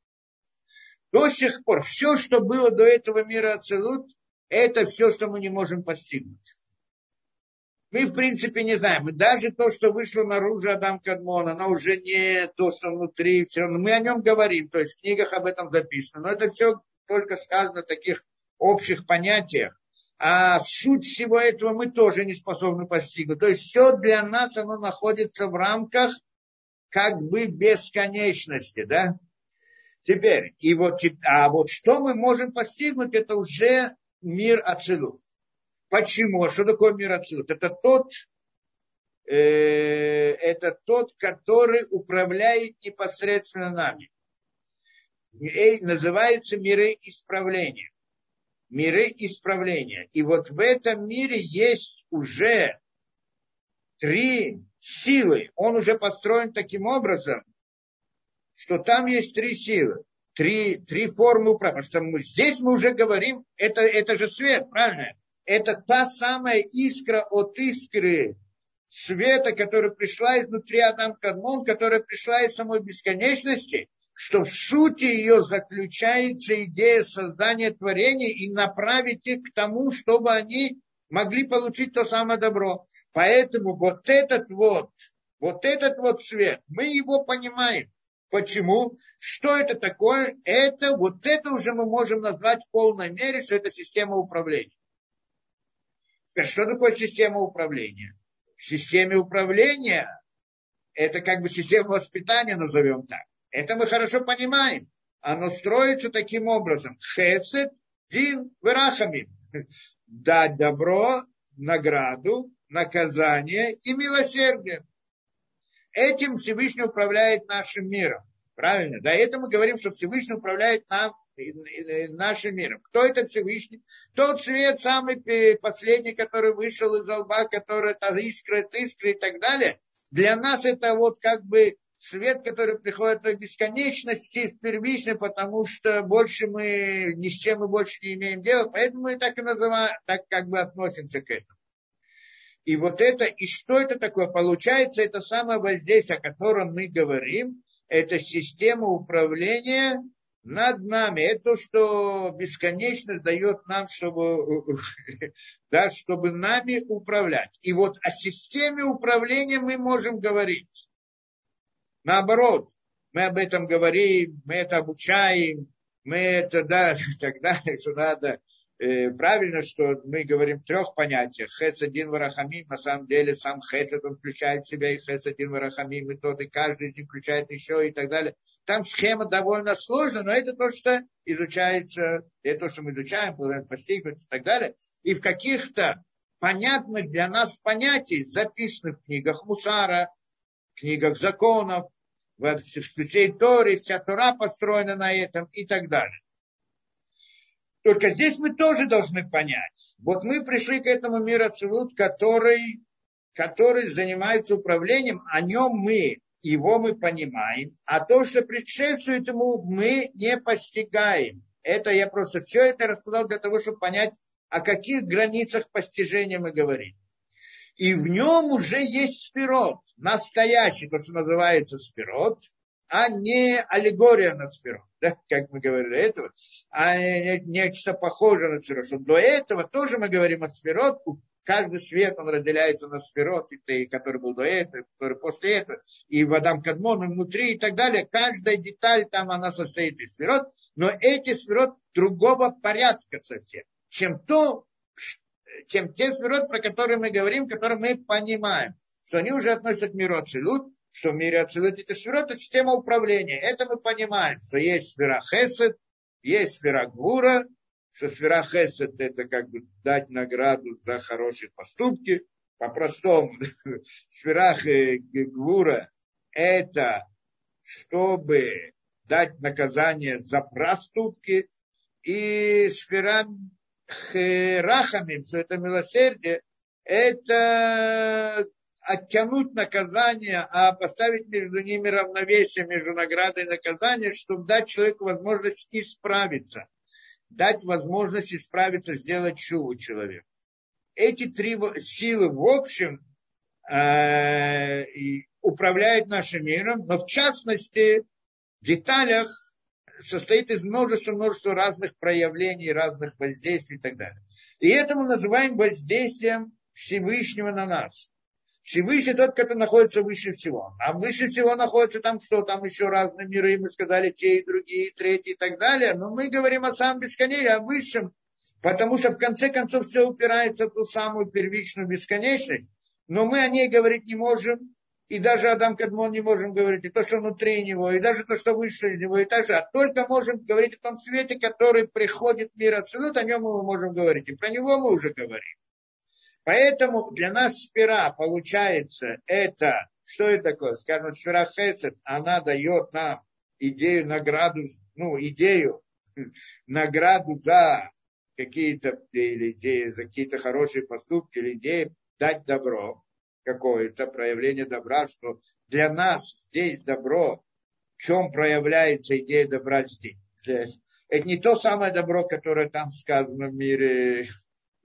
До сих пор все, что было до этого мира Ацелут, это все, что мы не можем постигнуть мы, в принципе, не знаем. И даже то, что вышло наружу Адам Кадмон, оно уже не то, что внутри, все равно мы о нем говорим, то есть в книгах об этом записано. Но это все только сказано в таких общих понятиях. А суть всего этого мы тоже не способны постигнуть. То есть все для нас, оно находится в рамках как бы бесконечности, да? Теперь, и вот, а вот что мы можем постигнуть, это уже мир Ацелут. Почему? Что такое мир Ацилут? Это тот, э, это тот, который управляет непосредственно нами. И называются миры исправления. Миры исправления. И вот в этом мире есть уже три силы. Он уже построен таким образом, что там есть три силы. Три, три формы управления. Потому что мы, здесь мы уже говорим, это, это же свет, правильно? это та самая искра от искры света, которая пришла изнутри Адам Кадмон, которая пришла из самой бесконечности, что в сути ее заключается идея создания творения и направить их к тому, чтобы они могли получить то самое добро. Поэтому вот этот вот, вот этот вот свет, мы его понимаем. Почему? Что это такое? Это, вот это уже мы можем назвать в полной мере, что это система управления. Что такое система управления? В системе управления это как бы система воспитания, назовем так. Это мы хорошо понимаем. Оно строится таким образом. Хесед, дин, верахамин. Дать добро, награду, наказание и милосердие. Этим Всевышний управляет нашим миром. Правильно? Да, это мы говорим, что Всевышний управляет нам нашим миром. Кто это Всевышний? Тот свет, самый последний, который вышел из лба, который это искра, это искра и так далее. Для нас это вот как бы свет, который приходит от бесконечности, из первичной, потому что больше мы, ни с чем мы больше не имеем дела, поэтому мы так и называем, так как бы относимся к этому. И вот это, и что это такое? Получается, это самое воздействие, о котором мы говорим, это система управления над нами. Это то, что бесконечно дает нам, чтобы, *laughs* да, чтобы нами управлять. И вот о системе управления мы можем говорить. Наоборот, мы об этом говорим, мы это обучаем, мы это, да, и *laughs* так далее, что надо правильно, что мы говорим в трех понятиях. Хес один варахамим, на самом деле сам хесед, он включает в себя и хес один варахамим, и тот, и каждый из них включает еще и так далее. Там схема довольно сложная, но это то, что изучается, это то, что мы изучаем, постигнуть и так далее. И в каких-то понятных для нас понятий, записанных в книгах Мусара, в книгах законов, в всей Торе, вся Тора построена на этом и так далее. Только здесь мы тоже должны понять. Вот мы пришли к этому миру Ацелут, который, который занимается управлением, о нем мы, его мы понимаем, а то, что предшествует ему, мы не постигаем. Это я просто все это рассказал для того, чтобы понять о каких границах постижения мы говорим. И в нем уже есть спирот, настоящий, то, что называется спирот, а не аллегория на спирот, да, как мы говорили до этого, а нечто похожее на спирот. Что до этого тоже мы говорим о спирот, каждый свет, он разделяется на сферот, и который был до этого, который после этого, и в Адам Кадмон, и внутри, и так далее. Каждая деталь там, она состоит из сферот, но эти сферот другого порядка совсем, чем то, чем те сферот, про которые мы говорим, которые мы понимаем, что они уже относятся к миру Ацилут, что в мире Ацилут это сферот, это система управления. Это мы понимаем, что есть сфера Хесед, есть сфера Гура, что сфера Хесед это как бы дать награду за хорошие поступки. По-простому, *laughs* сфера Гвура это чтобы дать наказание за проступки. И сфера Рахамим, что это милосердие, это оттянуть наказание, а поставить между ними равновесие, между наградой и наказанием, чтобы дать человеку возможность исправиться – дать возможность исправиться, сделать шуву человеку. Эти три силы в общем э, управляют нашим миром, но в частности в деталях состоит из множества, множества разных проявлений, разных воздействий и так далее. И это мы называем воздействием Всевышнего на нас. Всевышний тот, который находится выше всего. А выше всего находится там что? Там еще разные миры, мы сказали, те и другие, и третьи и так далее. Но мы говорим о самом бесконечном, о высшем, потому что в конце концов все упирается в ту самую первичную бесконечность. Но мы о ней говорить не можем, и даже Адам Кадмон не можем говорить, и то, что внутри него, и даже то, что выше него, и так же. А только можем говорить о том свете, который приходит в мир Абсолют, о нем мы можем говорить. И про него мы уже говорим. Поэтому для нас сфера получается это, что это такое? Скажем, сфера Хесед, она дает нам идею, награду, ну, идею, *laughs* награду за какие-то или идеи, за какие-то хорошие поступки, или идеи дать добро, какое-то проявление добра, что для нас здесь добро, в чем проявляется идея добра здесь. Это не то самое добро, которое там сказано в мире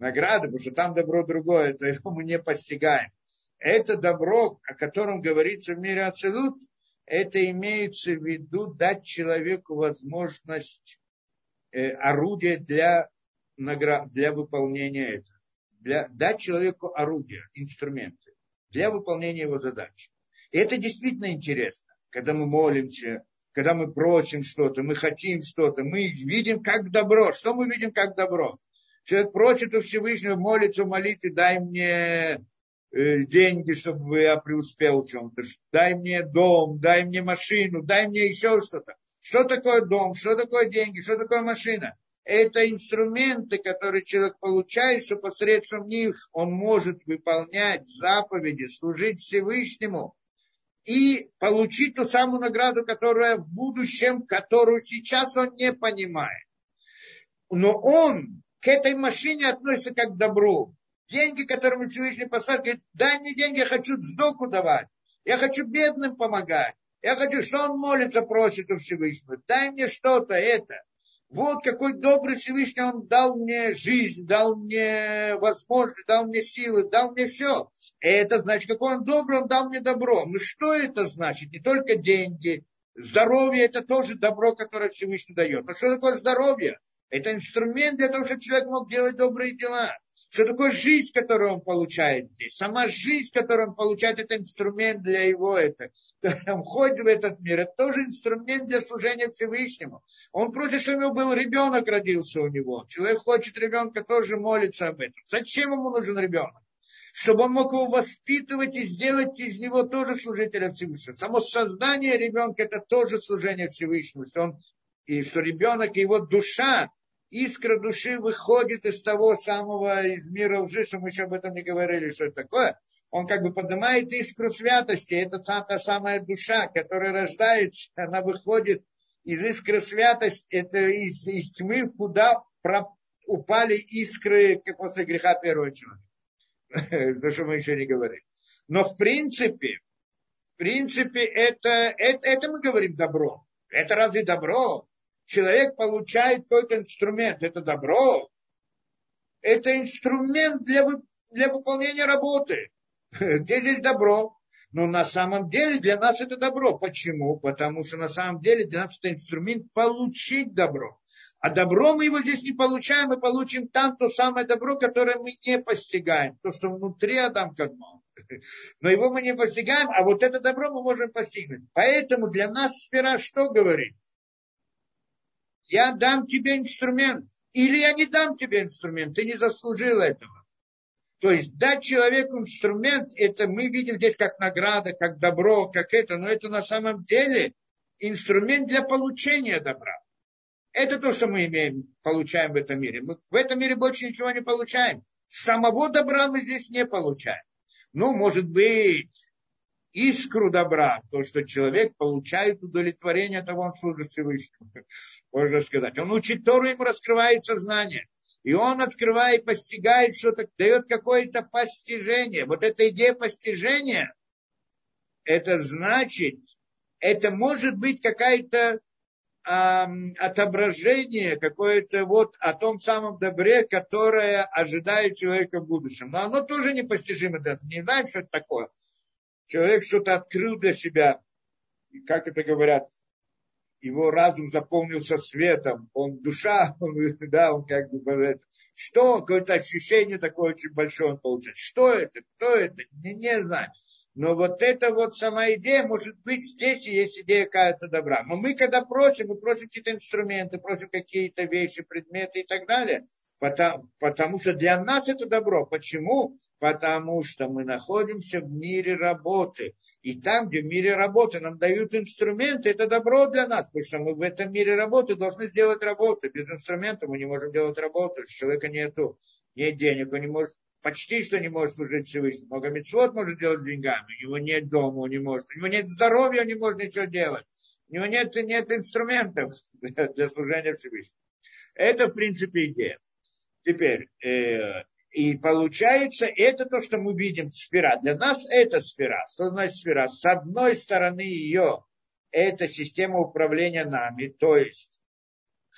награды, потому что там добро другое, это его мы не постигаем. Это добро, о котором говорится в мире Ацелут, это имеется в виду дать человеку возможность, э, орудие для, наград, для выполнения этого. Для, дать человеку орудие, инструменты для выполнения его задач. И это действительно интересно, когда мы молимся, когда мы просим что-то, мы хотим что-то, мы видим как добро. Что мы видим как добро? Человек просит у Всевышнего, молится молитве, дай мне э, деньги, чтобы я преуспел в чем-то. Дай мне дом, дай мне машину, дай мне еще что-то. Что такое дом, что такое деньги, что такое машина? Это инструменты, которые человек получает, что посредством них он может выполнять заповеди, служить Всевышнему и получить ту самую награду, которая в будущем, которую сейчас он не понимает. Но он к этой машине относится как к добру. Деньги, которые Всевышний послал, говорит, дай мне деньги, я хочу сдоку давать. Я хочу бедным помогать. Я хочу, что он молится, просит у Всевышнего. Дай мне что-то, это. Вот какой добрый Всевышний он дал мне жизнь, дал мне возможность, дал мне силы, дал мне все. Это значит, какой он добрый, он дал мне добро. Ну что это значит? Не только деньги. Здоровье это тоже добро, которое Всевышний дает. Но что такое здоровье? Это инструмент для того, чтобы человек мог делать добрые дела. Что такое жизнь, которую он получает здесь? Сама жизнь, которую он получает, это инструмент для его. Это. *laughs* Он ходит в этот мир, это тоже инструмент для служения Всевышнему. Он просит, чтобы у него был ребенок родился у него. Человек хочет ребенка, тоже молится об этом. Зачем ему нужен ребенок? чтобы он мог его воспитывать и сделать из него тоже служителя Всевышнего. Само создание ребенка – это тоже служение Всевышнему. Что он, и что ребенок, его душа, искра души выходит из того самого, из мира лжи, что мы еще об этом не говорили, что это такое. Он как бы поднимает искру святости. Это та самая душа, которая рождается, она выходит из искры святости, это из, из тьмы, куда упали искры после греха первого человека. *laughs* То, что мы еще не говорили. Но в принципе, в принципе, это, это, это мы говорим добро. Это разве добро? Человек получает какой-то инструмент, это добро, это инструмент для, для выполнения работы. *laughs* Где здесь добро? Но на самом деле для нас это добро. Почему? Потому что на самом деле для нас это инструмент получить добро. А добро мы его здесь не получаем, мы получим там то самое добро, которое мы не постигаем. То, что внутри Адам Кадмон. *laughs* Но его мы не постигаем, а вот это добро мы можем постигнуть. Поэтому для нас спира что говорит? Я дам тебе инструмент. Или я не дам тебе инструмент. Ты не заслужил этого. То есть дать человеку инструмент, это мы видим здесь как награда, как добро, как это, но это на самом деле инструмент для получения добра. Это то, что мы имеем, получаем в этом мире. Мы в этом мире больше ничего не получаем. Самого добра мы здесь не получаем. Ну, может быть, искру добра, то, что человек получает удовлетворение того, он служит Всевышнему, *laughs* можно сказать. Он учит Тору, ему раскрывается знание. И он, открывает, постигает что-то, дает какое-то постижение. Вот эта идея постижения, это значит, это может быть какая-то отображение какое-то вот о том самом добре, которое ожидает человека в будущем. Но оно тоже непостижимо. Не знаем, что это такое. Человек что-то открыл для себя. И как это говорят, его разум заполнился светом, он душа, *laughs* он, да, он как бы, что, какое-то ощущение такое очень большое он получает. Что это, кто это, не, не знаю. Но вот эта вот сама идея, может быть, здесь есть идея какая-то добра. Но мы когда просим, мы просим какие-то инструменты, просим какие-то вещи, предметы и так далее. Потому, потому что для нас это добро. Почему? Потому что мы находимся в мире работы. И там, где в мире работы нам дают инструменты, это добро для нас, потому что мы в этом мире работы должны сделать работу. Без инструмента мы не можем делать работу. У человека нету, нет денег, он не может, почти что не может служить Всевышнему. Много мецвод может делать деньгами, у него нет дома, он не может, у него нет здоровья, он не может ничего делать. У него нет, нет инструментов для, *laughs* для служения Всевышнему. Это, в принципе, идея. Теперь, э, и получается, это то, что мы видим сфера. Для нас это сфера. Что значит сфера? С одной стороны ее, это система управления нами, то есть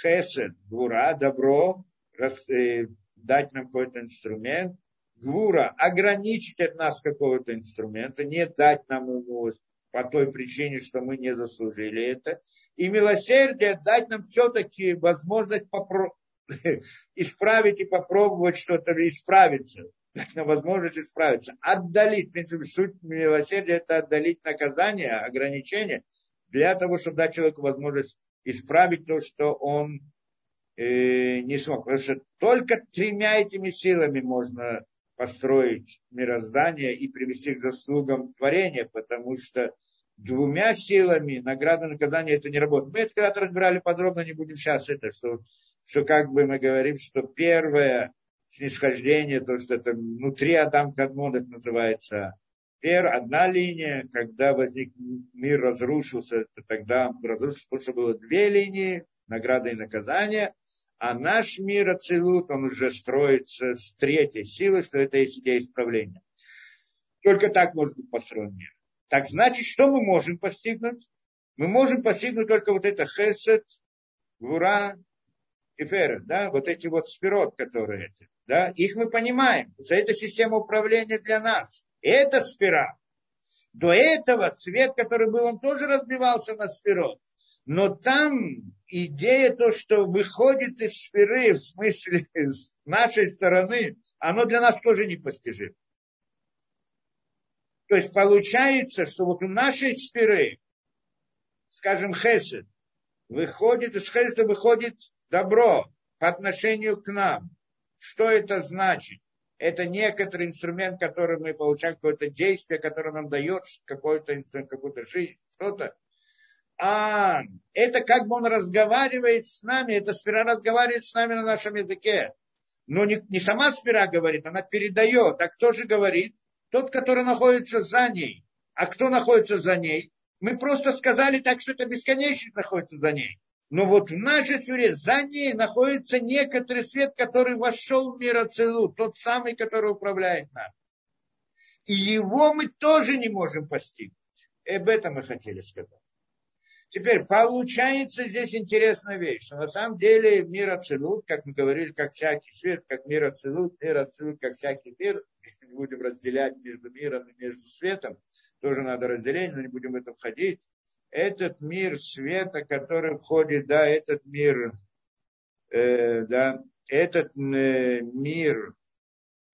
хесед, гура, добро, раз, э, дать нам какой-то инструмент, гура, ограничить от нас какого-то инструмента, не дать нам его по той причине, что мы не заслужили это, и милосердие дать нам все-таки возможность попро- *laughs* исправить и попробовать что-то исправиться. На *laughs* возможность исправиться. Отдалить, в принципе, суть милосердия – это отдалить наказание, ограничение, для того, чтобы дать человеку возможность исправить то, что он э, не смог. Потому что только тремя этими силами можно построить мироздание и привести к заслугам творения, потому что двумя силами награда наказание это не работает. Мы это когда-то разбирали подробно, не будем сейчас это, что что как бы мы говорим, что первое снисхождение, то, что это внутри Адам Кадмон, это называется пер, одна линия, когда возник мир, разрушился, это тогда разрушился, потому что было две линии, награда и наказание, а наш мир Ацелут, он уже строится с третьей силы, что это есть идея исправления. Только так может быть построен мир. Так значит, что мы можем постигнуть? Мы можем постигнуть только вот это хесед, гура, Тиферет, да, вот эти вот спирот, которые эти, да, их мы понимаем. За это система управления для нас. Это спира. До этого свет, который был, он тоже разбивался на спирот. Но там идея то, что выходит из спиры, в смысле *laughs* с нашей стороны, оно для нас тоже непостижимо. То есть получается, что вот у нашей спиры, скажем, хесед, выходит, из хеседа выходит добро по отношению к нам. Что это значит? Это некоторый инструмент, который мы получаем, какое-то действие, которое нам дает какой-то инструмент, какую-то жизнь, что-то. А это как бы он разговаривает с нами, эта сфера разговаривает с нами на нашем языке. Но не, не сама сфера говорит, она передает. А кто же говорит? Тот, который находится за ней. А кто находится за ней? Мы просто сказали так, что это бесконечно находится за ней. Но вот в нашей сфере за ней находится некоторый свет, который вошел в мир Ацелу, тот самый, который управляет нами. И его мы тоже не можем постигнуть. И об этом мы хотели сказать. Теперь получается здесь интересная вещь, что на самом деле мир Ацелут, как мы говорили, как всякий свет, как мир Ацелут, мир Ацелут, как всякий мир, будем разделять между миром и между светом, тоже надо разделять, но не будем в это входить. Этот мир света, который входит, да, этот мир, э, да, этот э, мир,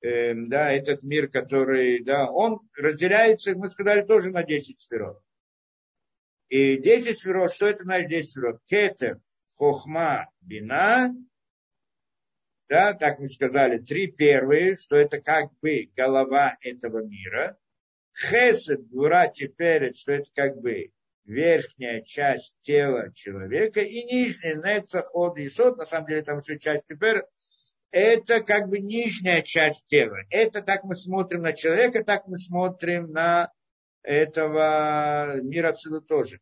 э, да, этот мир, который, да, он разделяется, мы сказали, тоже на 10 сферот. И 10 сферот, что это значит 10 сферот? Кетер, хохма, бина, да, так мы сказали, три первые, что это как бы голова этого мира. Хесед, гура, теперь, что это как бы верхняя часть тела человека, и нижняя, нецаход и сот, на самом деле там еще часть теперь, это как бы нижняя часть тела. Это так мы смотрим на человека, так мы смотрим на этого мира отсюда тоже.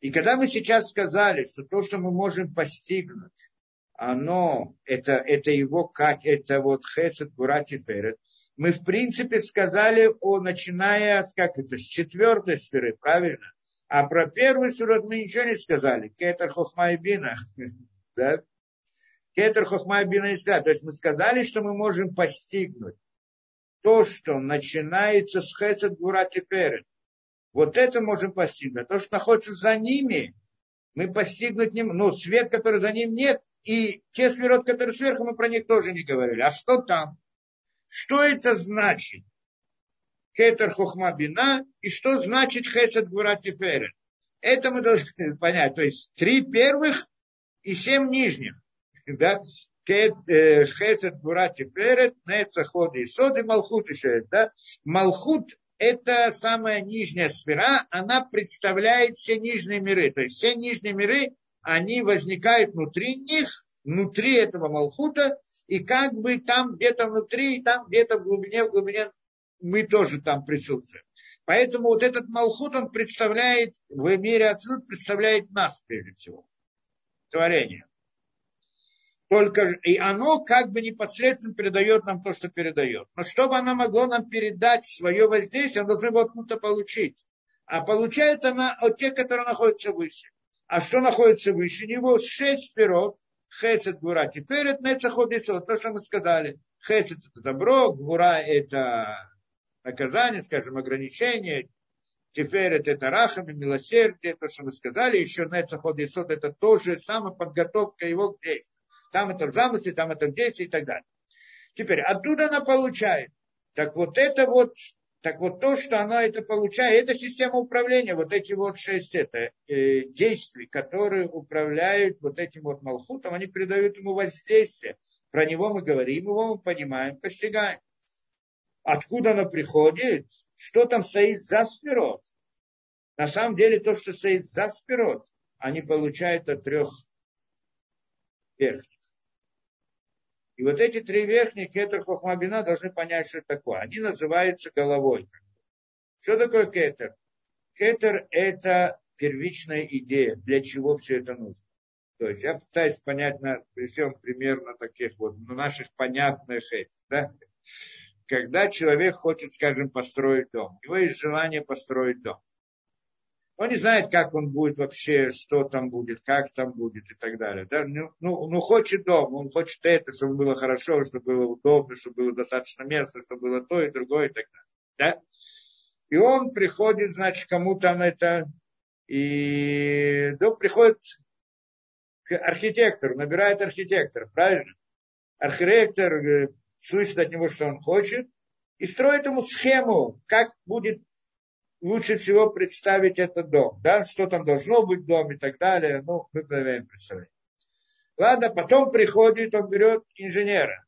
И когда мы сейчас сказали, что то, что мы можем постигнуть, оно, это, это его, как, это вот хесед, гурати, ферет, мы в принципе сказали, о, начиная с, как это, с четвертой сферы, правильно? А про первую сферу мы ничего не сказали. Кетер хохма и бина. *laughs* Да? Кетер хохма и бина не сказали. То есть мы сказали, что мы можем постигнуть то, что начинается с Хесед Гурати Ферет, вот это можем постигнуть. То, что находится за ними, мы постигнуть не можем. Ну, свет, который за ним нет, и те сферот, которые сверху, мы про них тоже не говорили. А что там? Что это значит? Кетер Хохма Бина, и что значит Хесед Гурати Ферет? Это мы должны *laughs* понять. То есть три первых и семь нижних. *laughs* Да? Э, Хесед Бурати Ферет, Нецаход и Сод и Малхут еще. Да? Малхут это самая нижняя сфера, она представляет все нижние миры. То есть все нижние миры, они возникают внутри них, внутри этого Малхута, и как бы там где-то внутри, там где-то в глубине, в глубине мы тоже там присутствуем. Поэтому вот этот Малхут, он представляет, в мире отсюда представляет нас прежде всего. Творение только и оно как бы непосредственно передает нам то, что передает. Но чтобы оно могло нам передать свое воздействие, оно должно его откуда-то получить. А получает она от тех, которые находятся выше. А что находится выше него? Шесть пирот. Хесед, гура. Теперь это нецаход то, что мы сказали. Хесед это добро, гура это наказание, скажем, ограничение. Теперь это, рахами, милосердие, то, что мы сказали. Еще нецаход это тоже самая подготовка его к действию. Там это в замысле, там это в действии и так далее. Теперь, оттуда она получает. Так вот это вот, так вот то, что она это получает, это система управления, вот эти вот шесть это, э, действий, которые управляют вот этим вот Малхутом, они придают ему воздействие. Про него мы говорим, его мы понимаем, постигаем. Откуда оно приходит? Что там стоит за спирот? На самом деле то, что стоит за спирот, они получают от трех верхних. И вот эти три верхних кетер хохмабина должны понять, что такое. Они называются головой. Что такое кетер? Кетер – это первичная идея, для чего все это нужно. То есть я пытаюсь понять на при всем примерно таких вот на наших понятных этих, да? Когда человек хочет, скажем, построить дом, у него есть желание построить дом. Он не знает, как он будет вообще, что там будет, как там будет и так далее. Да? Ну, ну, ну, хочет дом, он хочет это, чтобы было хорошо, чтобы было удобно, чтобы было достаточно места, чтобы было то и другое и так далее. Да? И он приходит, значит, кому там это, и дом приходит к архитектору, набирает архитектора, правильно? Архитектор э, слышит от него, что он хочет, и строит ему схему, как будет лучше всего представить этот дом, да, что там должно быть в доме и так далее, ну, мы понимаем представление. Ладно, потом приходит, он берет инженера.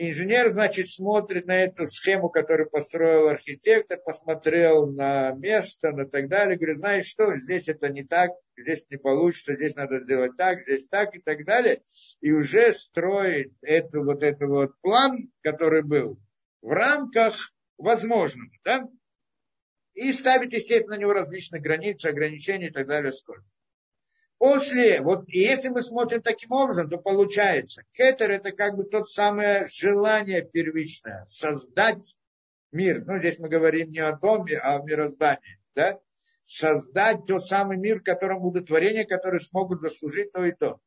Инженер, значит, смотрит на эту схему, которую построил архитектор, посмотрел на место, на так далее, говорит, знаешь что, здесь это не так, здесь не получится, здесь надо сделать так, здесь так и так далее. И уже строит эту, вот этот вот план, который был в рамках возможного, да? и ставить, естественно, на него различные границы, ограничения и так далее. Сколько. После, вот и если мы смотрим таким образом, то получается, кетер это как бы тот самое желание первичное, создать мир. Ну, здесь мы говорим не о доме, а о мироздании. Да? создать тот самый мир, в котором будут творения, которые смогут заслужить то и то.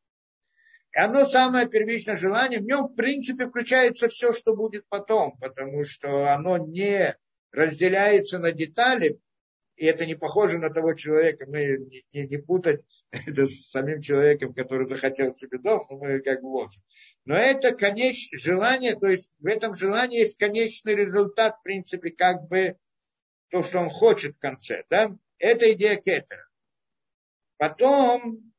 И оно самое первичное желание, в нем в принципе включается все, что будет потом, потому что оно не разделяется на детали, и это не похоже на того человека, мы не, не, не путать *laughs* это с самим человеком, который захотел себе дом, но мы как бы. Но это конечное желание, то есть в этом желании есть конечный результат, в принципе, как бы то, что он хочет в конце. Да? Это идея кетера. Потом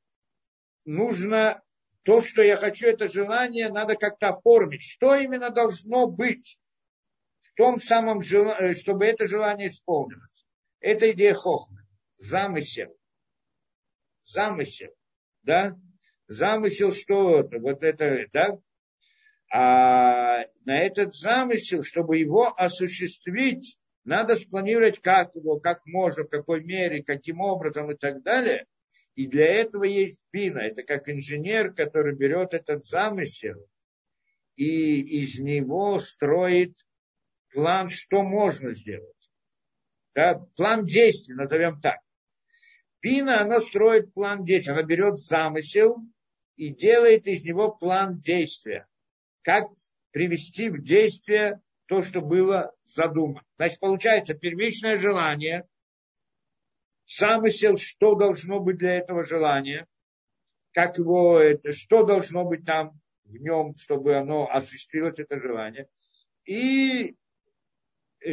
нужно то, что я хочу, это желание, надо как-то оформить. Что именно должно быть в том самом желании, чтобы это желание исполнилось. Это идея хохмы. Замысел. Замысел. Да? Замысел что это? Вот это, да? А на этот замысел, чтобы его осуществить, надо спланировать, как его, как можно, в какой мере, каким образом и так далее. И для этого есть бина. Это как инженер, который берет этот замысел и из него строит план, что можно сделать. Да, план действий, назовем так. Бина, она строит план действия. Она берет замысел и делает из него план действия. Как привести в действие то, что было задумано. Значит, получается первичное желание, замысел, что должно быть для этого желания, как его, это, что должно быть там в нем, чтобы оно осуществилось, это желание. И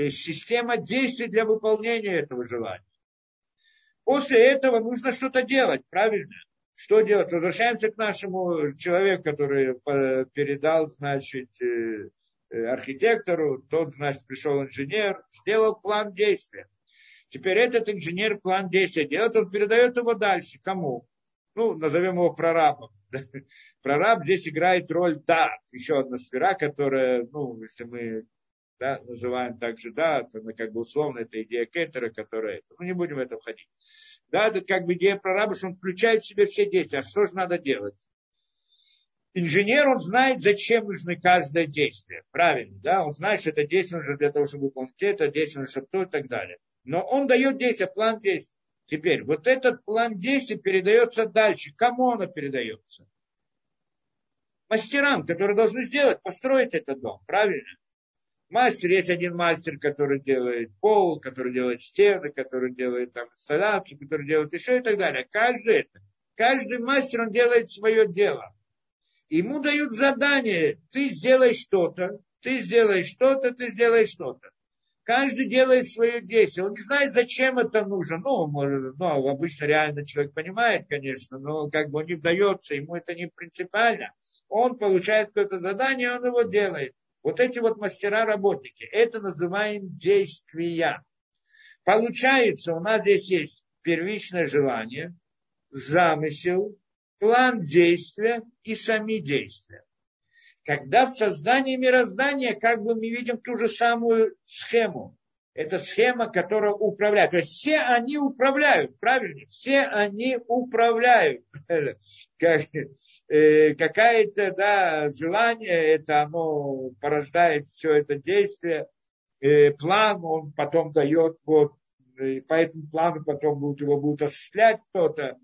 система действий для выполнения этого желания. После этого нужно что-то делать, правильно? Что делать? Возвращаемся к нашему человеку, который передал, значит, э, Э, архитектору, тот, значит, пришел инженер, сделал план действия. Теперь этот инженер план действия делает, он передает его дальше. Кому? Ну, назовем его прорабом. *laughs* Прораб здесь играет роль дат, еще одна сфера, которая, ну, если мы да, называем также да, то мы как бы условно это идея Кеттера, которая, ну не будем в это входить. Да, это как бы идея прораба, что он включает в себя все действия. А что же надо делать? инженер, он знает, зачем нужно каждое действие. Правильно, да? Он знает, что это действие нужно для того, чтобы выполнить это, действие нужно, чтобы то и так далее. Но он дает действие, план действий. Теперь, вот этот план действий передается дальше. Кому он передается? Мастерам, которые должны сделать, построить этот дом. Правильно? Мастер, есть один мастер, который делает пол, который делает стены, который делает там инсталляцию, который делает еще и так далее. Каждый это. Каждый мастер, он делает свое дело. Ему дают задание, ты сделай что-то, ты сделаешь что-то, ты сделаешь что-то. Каждый делает свое действие. Он не знает, зачем это нужно. Ну, может, ну, обычно реально человек понимает, конечно, но как бы он не дается, ему это не принципиально. Он получает какое-то задание, он его делает. Вот эти вот мастера-работники, это называем действия. Получается, у нас здесь есть первичное желание, замысел, план действия и сами действия. Когда в создании мироздания, как бы мы видим ту же самую схему. Это схема, которая управляет. То есть все они управляют, правильно? Все они управляют. *laughs* Как, э, какое-то да, желание, это оно порождает все это действие. Э, план он потом дает, вот, и по этому плану потом будут, его будут осуществлять кто-то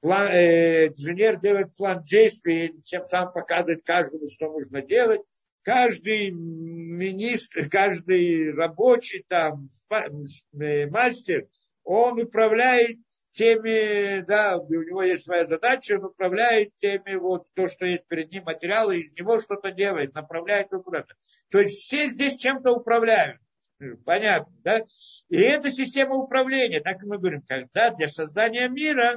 план, э, инженер делает план действий, тем самым показывает каждому, что нужно делать. Каждый министр, каждый рабочий там, э, мастер, он управляет теми, да, у него есть своя задача, он управляет теми, вот, то, что есть перед ним материалы, из него что-то делает, направляет его куда-то. То есть все здесь чем-то управляют. Понятно, да? И это система управления, так мы говорим, когда для создания мира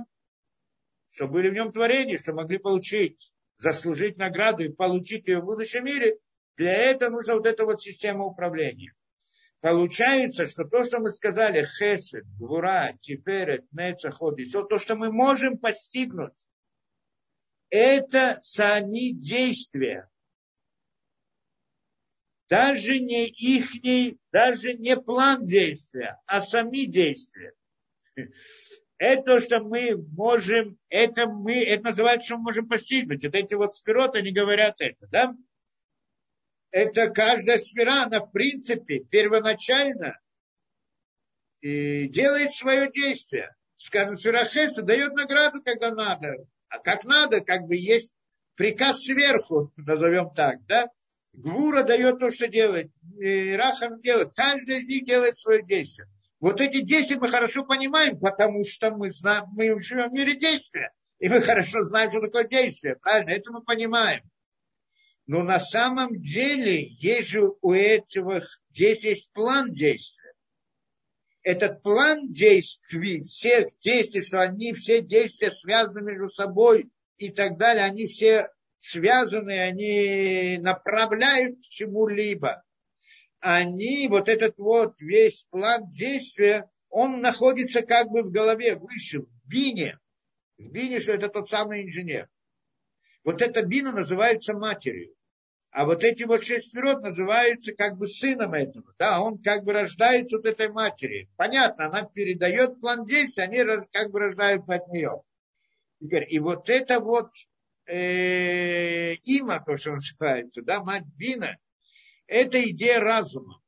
что были в нем творения, что могли получить, заслужить награду и получить ее в будущем мире, для этого нужна вот эта вот система управления. Получается, что то, что мы сказали, хесед, гура, тиферет, нецаход, и все, то, что мы можем постигнуть, это сами действия. Даже не ихний, даже не план действия, а сами действия это то, что мы можем, это мы, это называется, что мы можем постигнуть. Вот эти вот спироты, они говорят это, да? Это каждая сфера, она в принципе первоначально и делает свое действие. Скажем, Сирахеса дает награду, когда надо. А как надо, как бы есть приказ сверху, *laughs* назовем так, да? Гвура дает то, что делает. И Рахан делает. Каждый из них делает свое действие. Вот эти действия мы хорошо понимаем, потому что мы, знаем, мы живем в мире действия. И мы *laughs* хорошо знаем, что такое действие. Правильно? Это мы понимаем. Но на самом деле есть же у этого здесь есть план действия. Этот план действий, всех действий, что они все действия связаны между собой и так далее, они все связаны, они направляют к чему-либо. Они, вот этот вот весь план действия, он находится как бы в голове выше, в бине. В бине, что это тот самый инженер. Вот эта бина называется матерью. А вот эти вот шесть сферот называются как бы сыном этого. Да, он как бы рождается от этой матери. Понятно, она передает план действий, они как бы рождаются от нее. Теперь, и вот это вот э, има, то, что называется, да, мать Бина, это идея разума.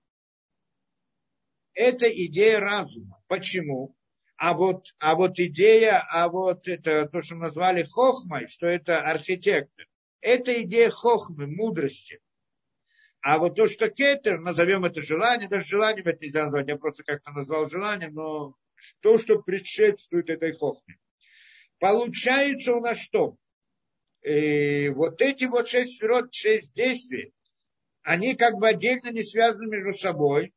Это идея разума. Почему? А вот, а вот идея, а вот это то, что назвали хохмой, что это архитектор, это идея хохмы, мудрости. А вот то, что кетер, назовем это желание, даже желанием это нельзя назвать, я просто как-то назвал желанием, но то, что предшествует этой хохме. Получается у нас что? И вот эти вот шесть сферот, шесть действий, они как бы отдельно не связаны между собой,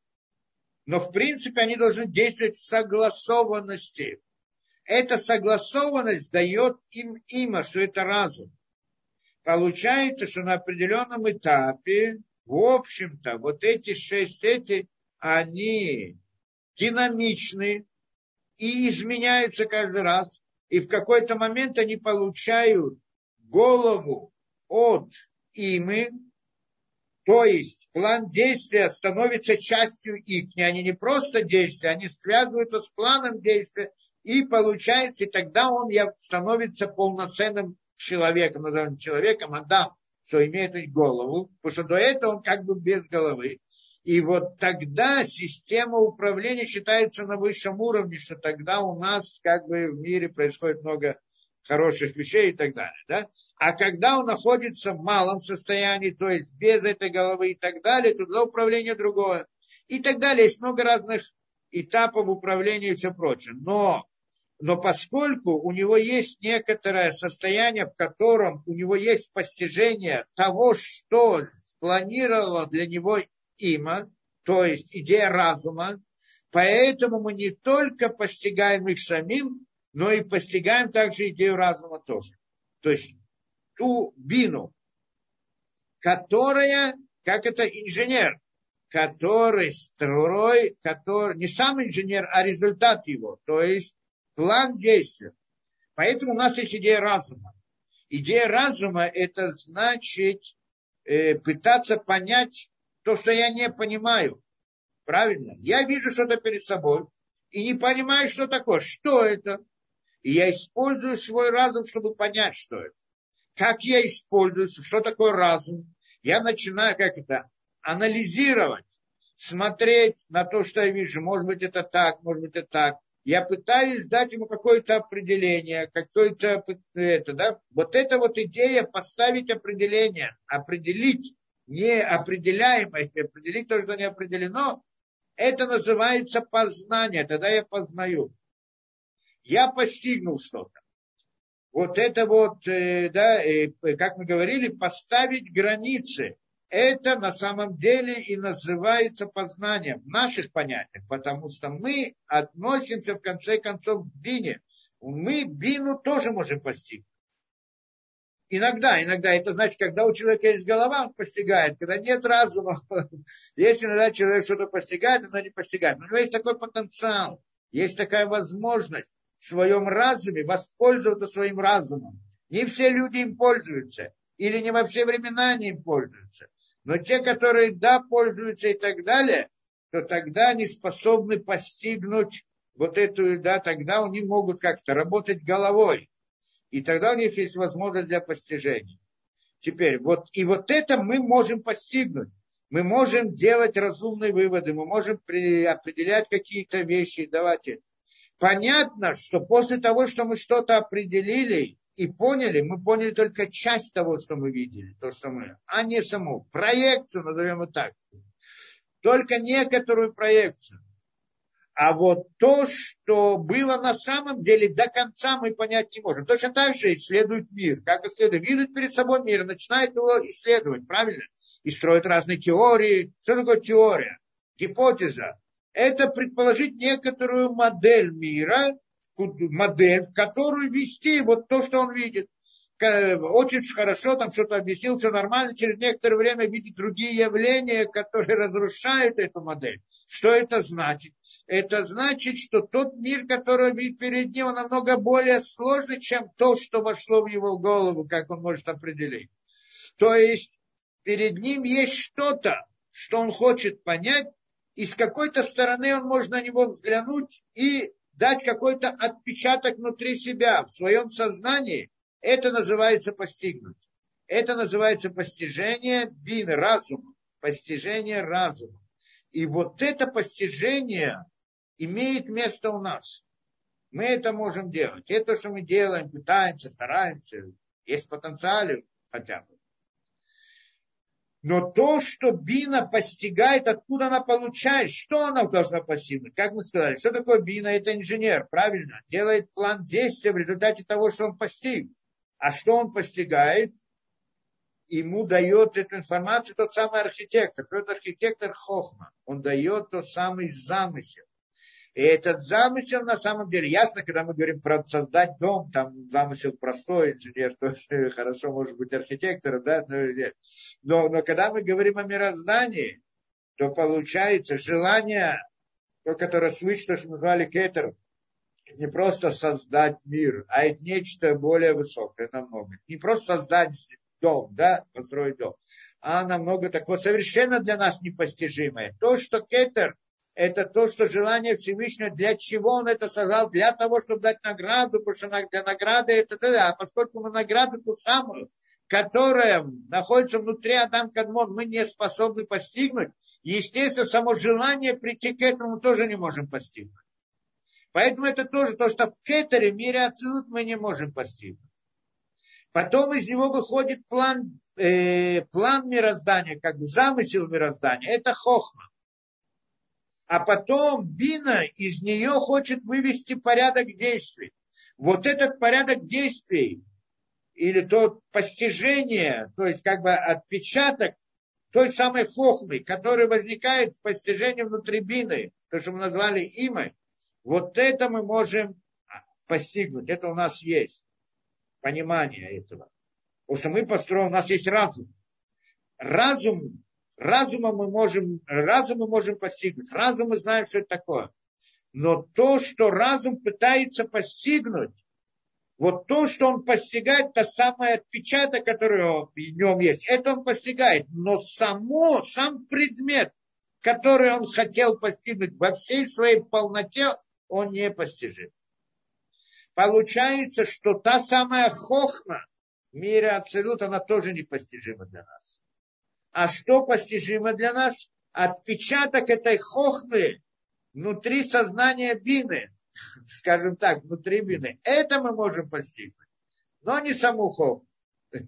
но в принципе они должны действовать в согласованности. Эта согласованность дает им имя, что это разум. Получается, что на определенном этапе, в общем-то, вот эти шесть эти, они динамичны и изменяются каждый раз. И в какой-то момент они получают голову от имы, то есть план действия становится частью их. Они не просто действия, они связываются с планом действия, и получается, и тогда он становится полноценным человеком, назовем человеком, Адам, что имеет голову, потому что до этого он как бы без головы. И вот тогда система управления считается на высшем уровне, что тогда у нас как бы в мире происходит много хороших вещей и так далее. Да? А когда он находится в малом состоянии, то есть без этой головы и так далее, то тогда управление другое. И так далее. Есть много разных этапов управления и все прочее. Но, но поскольку у него есть некоторое состояние, в котором у него есть постижение того, что спланировало для него има, то есть идея разума, поэтому мы не только постигаем их самим, но и постигаем также идею разума тоже. То есть ту бину, которая, как это инженер, который строй, который, не сам инженер, а результат его, то есть план действия. Поэтому у нас есть идея разума. Идея разума – это значит э, пытаться понять то, что я не понимаю. Правильно? Я вижу что-то перед собой и не понимаю, что такое. Что это? И я использую свой разум, чтобы понять, что это. Как я использую, что такое разум. Я начинаю как это анализировать, смотреть на то, что я вижу. Может быть, это так, может быть, это так. Я пытаюсь дать ему какое-то определение, какое-то это, да. Вот эта вот идея поставить определение, определить неопределяемое, определить то, что не определено, это называется познание. Тогда я познаю я постигнул что-то. Вот это вот, э, да, э, как мы говорили, поставить границы. Это на самом деле и называется познанием в наших понятиях, потому что мы относимся в конце концов к бине. Мы бину тоже можем постигнуть. Иногда, иногда это значит, когда у человека есть голова, он постигает, когда нет разума. *laughs* Если иногда человек что-то постигает, он не постигает. Но у него есть такой потенциал, есть такая возможность в своем разуме, воспользоваться своим разумом. Не все люди им пользуются, или не во все времена они им пользуются. Но те, которые да, пользуются и так далее, то тогда они способны постигнуть вот эту, да, тогда они могут как-то работать головой. И тогда у них есть возможность для постижения. Теперь, вот, и вот это мы можем постигнуть. мы можем делать разумные выводы, мы можем при, определять какие-то вещи, давать это. Понятно, что после того, что мы что-то определили и поняли, мы поняли только часть того, что мы видели, то, что мы, а не саму проекцию, назовем это так. Только некоторую проекцию. А вот то, что было на самом деле, до конца мы понять не можем. Точно так же исследует мир. Как исследует? Видит перед собой мир, начинает его исследовать, правильно? И строит разные теории. Что такое теория? Гипотеза это предположить некоторую модель мира, модель, в которую вести вот то, что он видит. Очень хорошо, там что-то объяснил, все нормально, через некоторое время видит другие явления, которые разрушают эту модель. Что это значит? Это значит, что тот мир, который видит перед ним, он намного более сложный, чем то, что вошло в его голову, как он может определить. То есть перед ним есть что-то, что он хочет понять, и с какой-то стороны он может на него взглянуть и дать какой-то отпечаток внутри себя, в своем сознании, это называется постигнуть. Это называется постижение бин, разума, постижение разума. И вот это постижение имеет место у нас. Мы это можем делать. Это, что мы делаем, пытаемся, стараемся, есть потенциал хотя бы. Но то, что Бина постигает, откуда она получает, что она должна постигнуть? Как мы сказали, что такое Бина? Это инженер, правильно? Делает план действия в результате того, что он постиг. А что он постигает? Ему дает эту информацию тот самый архитектор. Тот архитектор Хохма. Он дает тот самый замысел. И этот замысел на самом деле, ясно, когда мы говорим про создать дом, там замысел простой, инженер тоже *laughs* хорошо может быть архитектором, да, но, но когда мы говорим о мироздании, то получается желание, то, которое свыше, то, что мы назвали кетером, не просто создать мир, а это нечто более высокое намного. Не просто создать дом, да, построить дом, а намного такого совершенно для нас непостижимое. То, что кетер – это то, что желание Всевышнего, для чего он это создал, для того, чтобы дать награду, потому что для награды это да, а поскольку мы награду ту самую, которая находится внутри Адам Кадмон, мы не способны постигнуть, естественно, само желание прийти к этому тоже не можем постигнуть. Поэтому это тоже то, что в Кетере, мире Ацилут, мы не можем постигнуть. Потом из него выходит план, э, план мироздания, как замысел мироздания. Это хохма а потом Бина из нее хочет вывести порядок действий. Вот этот порядок действий или то постижение, то есть как бы отпечаток той самой хохмы, который возникает в постижении внутри Бины, то, что мы назвали имой, вот это мы можем постигнуть. Это у нас есть понимание этого. Потому что мы построим, у нас есть разум. Разум Разумом мы можем, разум мы можем постигнуть. Разум мы знаем, что это такое. Но то, что разум пытается постигнуть, вот то, что он постигает, то самое отпечаток, который в нем есть, это он постигает. Но само, сам предмет, который он хотел постигнуть во всей своей полноте, он не постижим. Получается, что та самая хохма в мире Абсолют, она тоже непостижима для нас. А что постижимо для нас? Отпечаток этой хохмы внутри сознания бины, *laughs* скажем так, внутри бины. Это мы можем постигнуть, но не саму хохму. *laughs*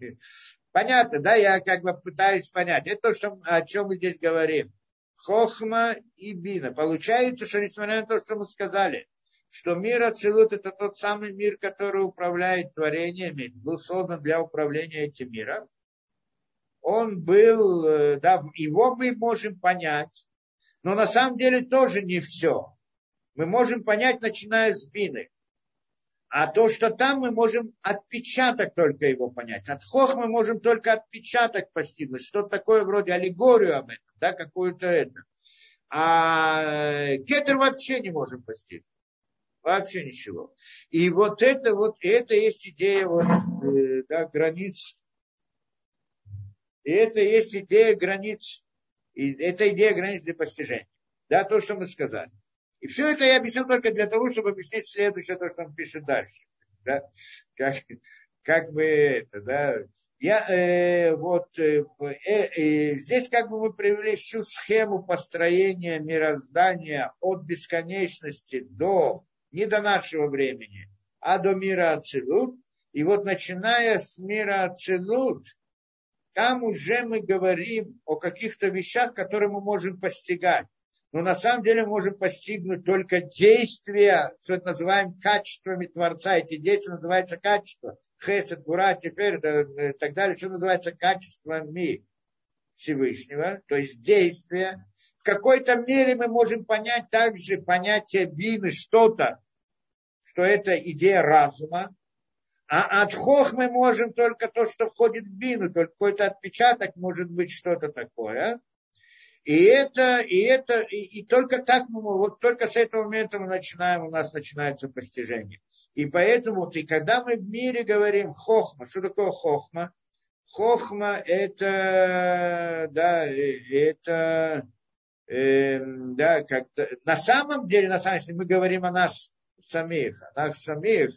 Понятно, да? Я как бы пытаюсь понять. Это то, что, о чем мы здесь говорим. Хохма и бина. Получается, что несмотря на то, что мы сказали, что мир Ацелут это тот самый мир, который управляет творениями, был создан для управления этим миром он был, э, да, его мы можем понять, но на самом деле тоже не все. Мы можем понять, начиная с бины. А то, что там мы можем отпечаток только его понять. От хох мы можем только отпечаток постигнуть. Что такое вроде аллегорию об этом, да, какую-то это. А кетер вообще не можем постигнуть. Вообще ничего. И вот это вот, это есть идея вот, э, да, границ и это есть идея границ, и это идея границ для постижения. Да, то, что мы сказали. И все это я объяснил только для того, чтобы объяснить следующее, то, что он пишет дальше. Да? Как, как бы это, да, Я, э, вот, э, э, э, здесь как бы мы привели всю схему построения мироздания от бесконечности до, не до нашего времени, а до мира Ацелут. И вот начиная с мира Ацелут, там уже мы говорим о каких-то вещах, которые мы можем постигать. Но на самом деле мы можем постигнуть только действия, что это называем качествами Творца. Эти действия называются качества. Хесед, Гура, теперь и так далее. Что называется качествами Всевышнего, то есть действия. В какой-то мере мы можем понять также понятие бины, что-то, что это идея разума, а от хох мы можем только то, что входит в бину, только какой-то отпечаток может быть что-то такое. И это, и это, и, и только так мы, вот только с этого момента мы начинаем, у нас начинается постижение. И поэтому, и когда мы в мире говорим хохма, что такое хохма? Хохма это, да, э, это, э, да, как на самом деле, на самом деле, мы говорим о нас самих, о нас самих,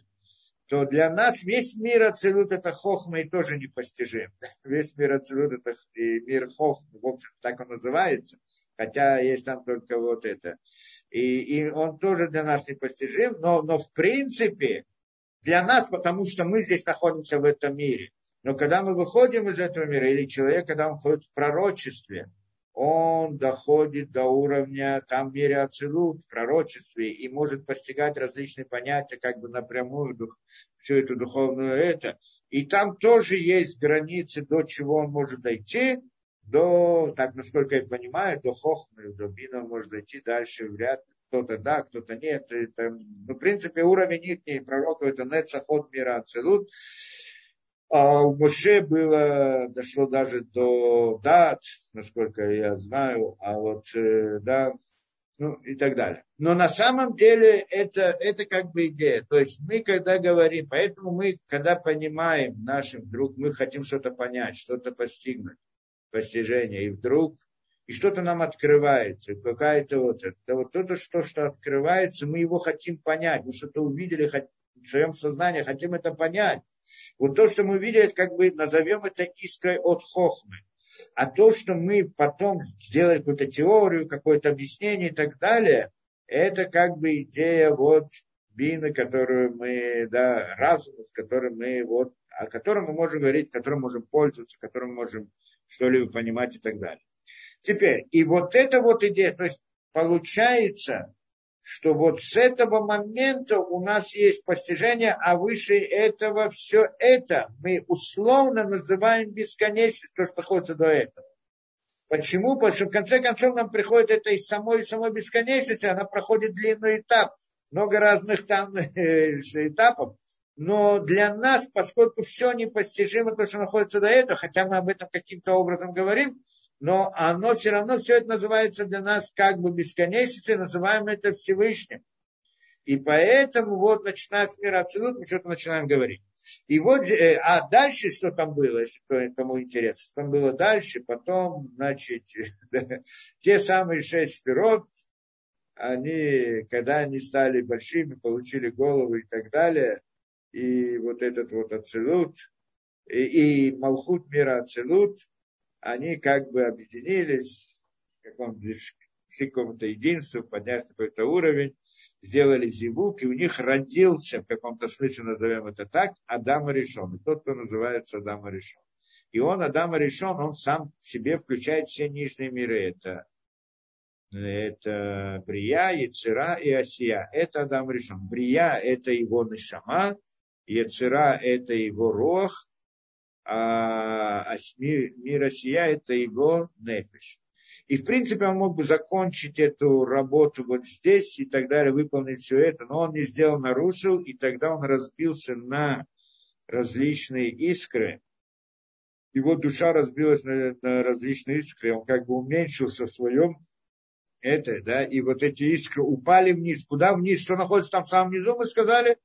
то для нас весь мир Ацелут это хохма и тоже непостижим. *laughs* Весь мир Ацелут это и мир хохма, в общем, так он называется. Хотя есть там только вот это. И, и он тоже для нас непостижим, но, но в принципе для нас, потому что мы здесь находимся в этом мире. Но когда мы выходим из этого мира, или человек, когда он ходит в пророчестве, он доходит до уровня там в мире в пророчестве, и может постигать различные понятия, как бы напрямую, дух, всю эту духовную это. И там тоже есть границы, до чего он может дойти, до, так насколько я понимаю, до Хохмы, до Бина может дойти дальше, вряд ли. Кто-то да, кто-то нет. Это, ну, в принципе, уровень их пророков это Нецахот мира Ацелут. А у Моше было, дошло даже до дат, насколько я знаю, а вот, э, да, ну и так далее. Но на самом деле это, это как бы идея. То есть мы когда говорим, поэтому мы, когда понимаем нашим вдруг, мы хотим что-то понять, что-то постигнуть, постижение, и вдруг и что-то нам открывается, какая-то вот это, вот то, что, что открывается, мы его хотим понять, мы что-то увидели в своем сознании, хотим это понять. Вот то, что мы видели, как бы назовем это искрой от хохмы. А то, что мы потом сделали какую-то теорию, какое-то объяснение и так далее, это как бы идея вот бины, которую мы, да, разума, с которым мы вот, о котором мы можем говорить, которым можем пользоваться, которым можем что-либо понимать и так далее. Теперь, и вот эта вот идея, то есть получается, что вот с этого момента у нас есть постижение, а выше этого все это мы условно называем бесконечность, то, что находится до этого. Почему? Потому что в конце концов нам приходит это из самой самой бесконечности, она проходит длинный этап, много разных там *laughs* э, этапов. Но для нас, поскольку все непостижимо, то, что находится до этого, хотя мы об этом каким-то образом говорим, но оно все равно, все это называется для нас как бы бесконечностью, называем это Всевышним. И поэтому вот начиная с мира Ацелут, мы что-то начинаем говорить. И вот, э, а дальше что там было, если кому интересно, что там было дальше, потом, значит, *laughs* те самые шесть пирот, они, когда они стали большими, получили головы и так далее, и вот этот вот Ацелут, и, и Малхут мира Ацелут, они как бы объединились в каком-то единству, поднялись на какой-то уровень, сделали зивук, и у них родился, в каком-то смысле назовем это так, Адам решен. И тот, кто называется Адам решен. И он, Адам решен, он сам в себе включает все нижние миры. Это, это Брия, Яцера и Осия. Это Адам решен. Брия – это его Нишама, Яцера – это его Рох, а, а мир, мир Осия – это его нефиш. И, в принципе, он мог бы закончить эту работу вот здесь и так далее, выполнить все это, но он не сделал, нарушил, и тогда он разбился на различные искры. Его душа разбилась на, на различные искры, он как бы уменьшился в своем это, да, и вот эти искры упали вниз. Куда вниз? Что находится там в самом низу, мы сказали?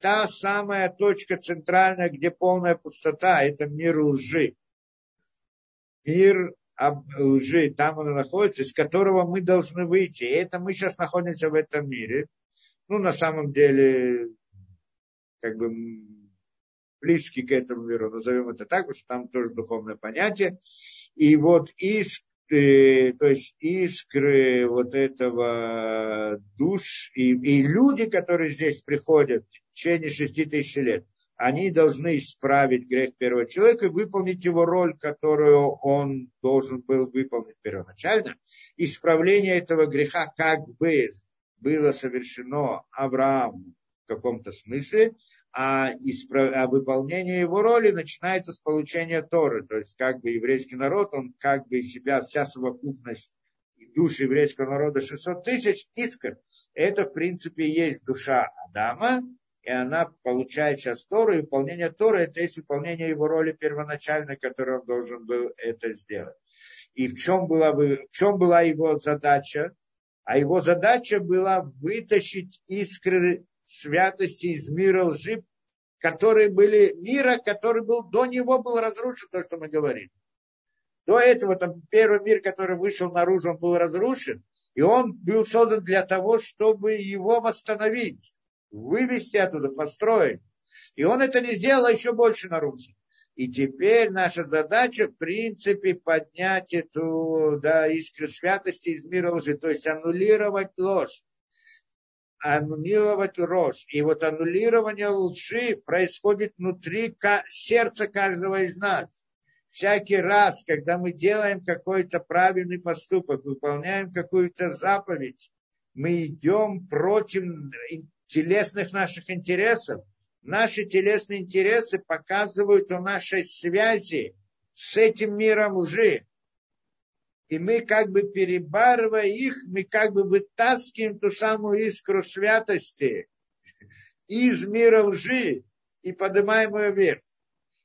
Та самая точка центральная, где полная пустота, это мир лжи. Мир лжи, там он находится, из которого мы должны выйти. И это мы сейчас находимся в этом мире. Ну, на самом деле, как бы близкий к этому миру, назовем это так, потому что там тоже духовное понятие. И вот иск, э, то есть искры вот этого душ и, и люди, которые здесь приходят в течение шести тысяч лет, они должны исправить грех первого человека и выполнить его роль, которую он должен был выполнить первоначально. Исправление этого греха как бы было совершено Аврааму в каком-то смысле, а, исправ... а выполнение его роли начинается с получения Торы. То есть как бы еврейский народ, он как бы себя, вся совокупность души еврейского народа 600 тысяч искр. Это, в принципе, есть душа Адама, и она получает сейчас Тору, и выполнение Торы – это есть выполнение его роли первоначальной, которую он должен был это сделать. И в чем была, в чем была его задача? А его задача была вытащить искры святости из мира лжи, которые были мира, который был до него был разрушен, то, что мы говорим. До этого там первый мир, который вышел наружу, он был разрушен, и он был создан для того, чтобы его восстановить вывести оттуда, построить. И он это не сделал, а еще больше нарушил. И теперь наша задача, в принципе, поднять эту да, искру святости из мира лжи, то есть аннулировать ложь, аннулировать ложь. И вот аннулирование лжи происходит внутри сердца каждого из нас. Всякий раз, когда мы делаем какой-то правильный поступок, выполняем какую-то заповедь, мы идем против телесных наших интересов. Наши телесные интересы показывают о нашей связи с этим миром лжи. И мы как бы перебарывая их, мы как бы вытаскиваем ту самую искру святости из мира лжи и поднимаем ее вверх.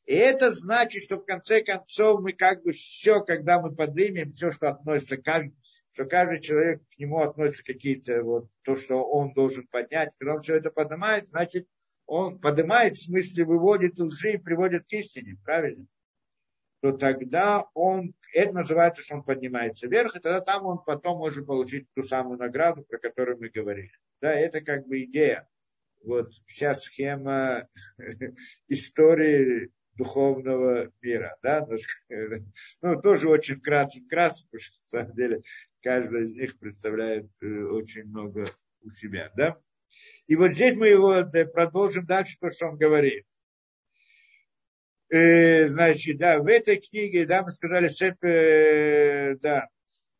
И это значит, что в конце концов мы как бы все, когда мы поднимем, все, что относится к каждому, что каждый человек к нему относится какие-то вот то, что он должен поднять. Когда он все это поднимает, значит, он поднимает, в смысле выводит лжи и приводит к истине, правильно? То тогда он, это называется, что он поднимается вверх, и тогда там он потом может получить ту самую награду, про которую мы говорили. Да, это как бы идея. Вот вся схема *laughs* истории духовного мира. Да? Ну, *laughs* тоже очень вкратце, вкратце, потому что на самом деле каждый из них представляет э, очень много у себя. Да? И вот здесь мы его э, продолжим дальше, то, что он говорит. Э, значит, да, в этой книге, да, мы сказали, э, да,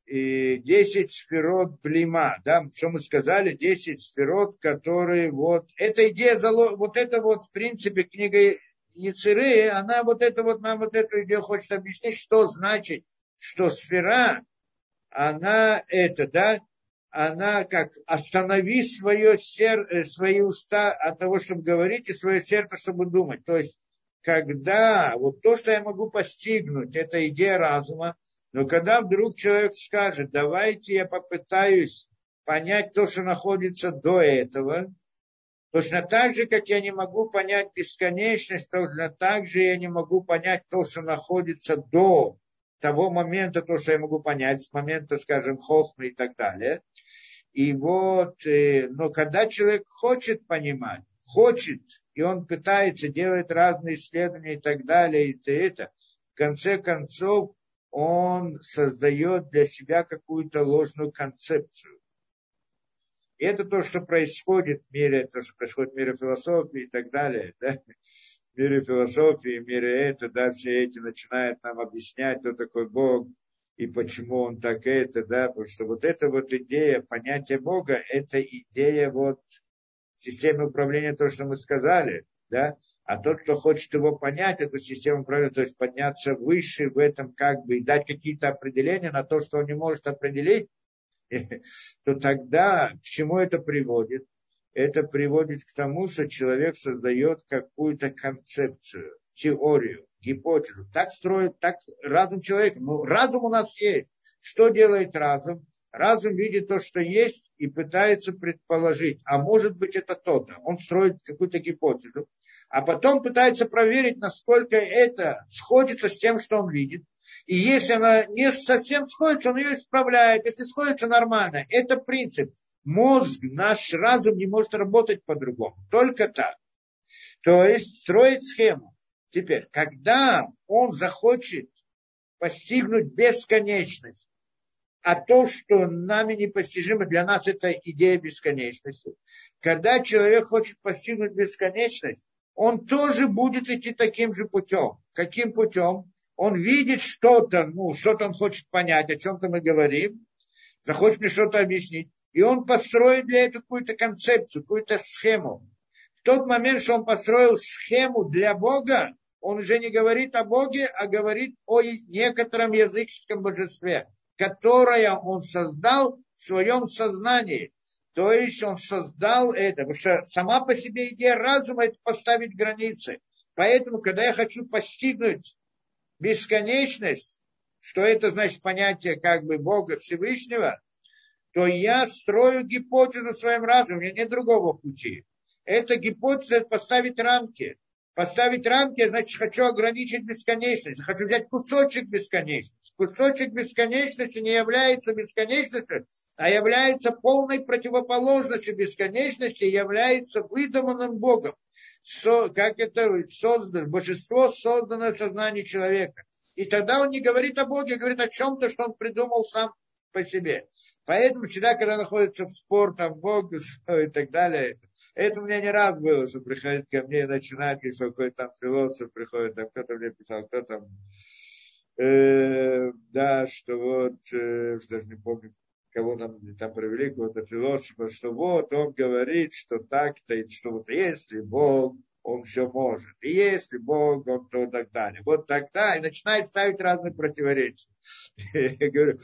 и 10 сферот блима, да, что мы сказали, 10 сферот, которые вот, эта идея, вот это вот, в принципе, книга Яцеры, она вот это вот нам вот эту идею хочет объяснить, что значит, что сфера, она это, да, она как останови свое сер, э, свои уста от того, чтобы говорить, и свое сердце, чтобы думать. То есть, когда вот то, что я могу постигнуть, это идея разума, но когда вдруг человек скажет, давайте я попытаюсь понять то, что находится до этого, Точно так же, как я не могу понять бесконечность, точно так же я не могу понять то, что находится до того момента, то, что я могу понять, с момента, скажем, хохмы и так далее. И вот, э, но когда человек хочет понимать, хочет, и он пытается делать разные исследования и так далее, и это, это в конце концов он создает для себя какую-то ложную концепцию. И это то, что происходит в мире, то, что происходит в мире философии и так далее. Да? В мире философии, в мире это, да, все эти начинают нам объяснять, кто такой Бог и почему он так это, да, потому что вот эта вот идея, понятие Бога, это идея вот системы управления, то, что мы сказали, да, а тот, кто хочет его понять, эту систему управления, то есть подняться выше в этом, как бы, и дать какие-то определения на то, что он не может определить, *laughs* то тогда к чему это приводит? Это приводит к тому, что человек создает какую-то концепцию, теорию, гипотезу. Так строит, так разум человека. Ну, разум у нас есть. Что делает разум? Разум видит то, что есть, и пытается предположить, а может быть это то-то. Он строит какую-то гипотезу, а потом пытается проверить, насколько это сходится с тем, что он видит. И если она не совсем сходится, он ее исправляет. Если сходится, нормально. Это принцип. Мозг, наш разум не может работать по-другому. Только так. То есть строить схему. Теперь, когда он захочет постигнуть бесконечность, а то, что нами непостижимо, для нас это идея бесконечности. Когда человек хочет постигнуть бесконечность, он тоже будет идти таким же путем. Каким путем? Он видит что-то, ну, что-то он хочет понять, о чем-то мы говорим, захочет мне что-то объяснить. И он построит для этого какую-то концепцию, какую-то схему. В тот момент, что он построил схему для Бога, он уже не говорит о Боге, а говорит о некотором языческом божестве, которое он создал в своем сознании. То есть он создал это, потому что сама по себе идея разума – это поставить границы. Поэтому, когда я хочу постигнуть бесконечность, что это значит понятие как бы Бога Всевышнего, то я строю гипотезу в своем разуме, у меня нет другого пути. Эта гипотеза – это поставить рамки – поставить рамки, значит, хочу ограничить бесконечность. Хочу взять кусочек бесконечности. Кусочек бесконечности не является бесконечностью, а является полной противоположностью бесконечности, является выдуманным Богом. Со, как это создано, божество созданное в сознании человека. И тогда он не говорит о Боге, а говорит о чем-то, что он придумал сам по себе. Поэтому всегда, когда находится в спор, там, Бог и так далее, это у меня не раз было, что приходит ко мне и начинает, если какой-то там философ приходит, там кто-то мне писал, кто там, э, да, что вот, э, даже не помню, кого нам там привели, какого-то философа, что вот он говорит, что так-то, что вот если Бог, он все может. И если Бог, он то и так далее. Вот тогда и начинает ставить разные противоречия. *laughs* Я говорю,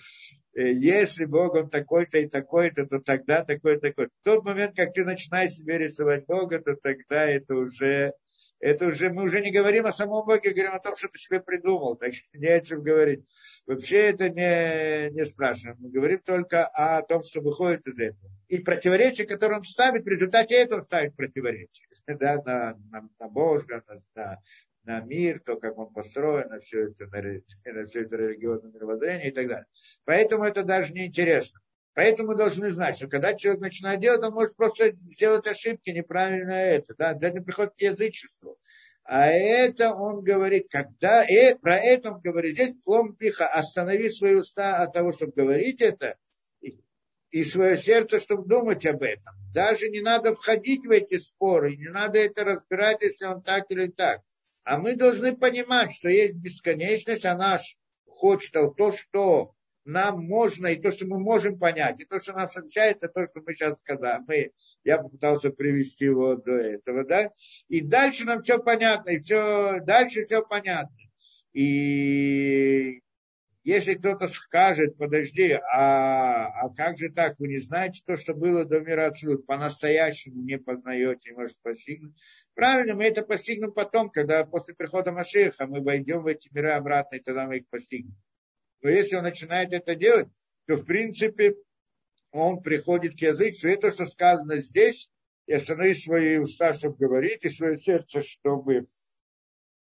если Бог, он такой-то и такой-то, то тогда такой-то, такой. В тот момент, как ты начинаешь себе рисовать Бога, то тогда это уже, это уже, мы уже не говорим о самом Боге, говорим о том, что ты себе придумал, так *laughs* не о чем говорить. Вообще это не, не спрашиваем. Мы говорим только о том, что выходит из этого. И противоречие, которое он ставит, в результате этого ставит противоречие. *laughs* Да, на, на, на Бога, на, на, на мир, то, как он построен, на все это, на, *laughs* все это религиозное мировоззрение и так далее. Поэтому это даже не интересно. Поэтому мы должны знать, что когда человек начинает делать, он может просто сделать ошибки, неправильно это. Да, это приходит к язычеству. А это он говорит, когда, и про это он говорит, здесь плом пиха, останови свои уста от того, чтобы говорить это, и, и свое сердце, чтобы думать об этом. Даже не надо входить в эти споры, не надо это разбирать, если он так или так. А мы должны понимать, что есть бесконечность, она хочет то, что нам можно, и то, что мы можем понять, и то, что нам сообщается, то, что мы сейчас сказали. Мы, я попытался привести его до этого, да? И дальше нам все понятно, и все, дальше все понятно. И если кто-то скажет, подожди, а, а как же так, вы не знаете то, что было до мира Ацилут, по-настоящему не познаете, не можете постигнуть. Правильно, мы это постигнем потом, когда после прихода Машеха мы войдем в эти миры обратно, и тогда мы их постигнем. Но если он начинает это делать, то в принципе он приходит к языку, и то, что сказано здесь, и остановить свои уста, чтобы говорить, и свое сердце, чтобы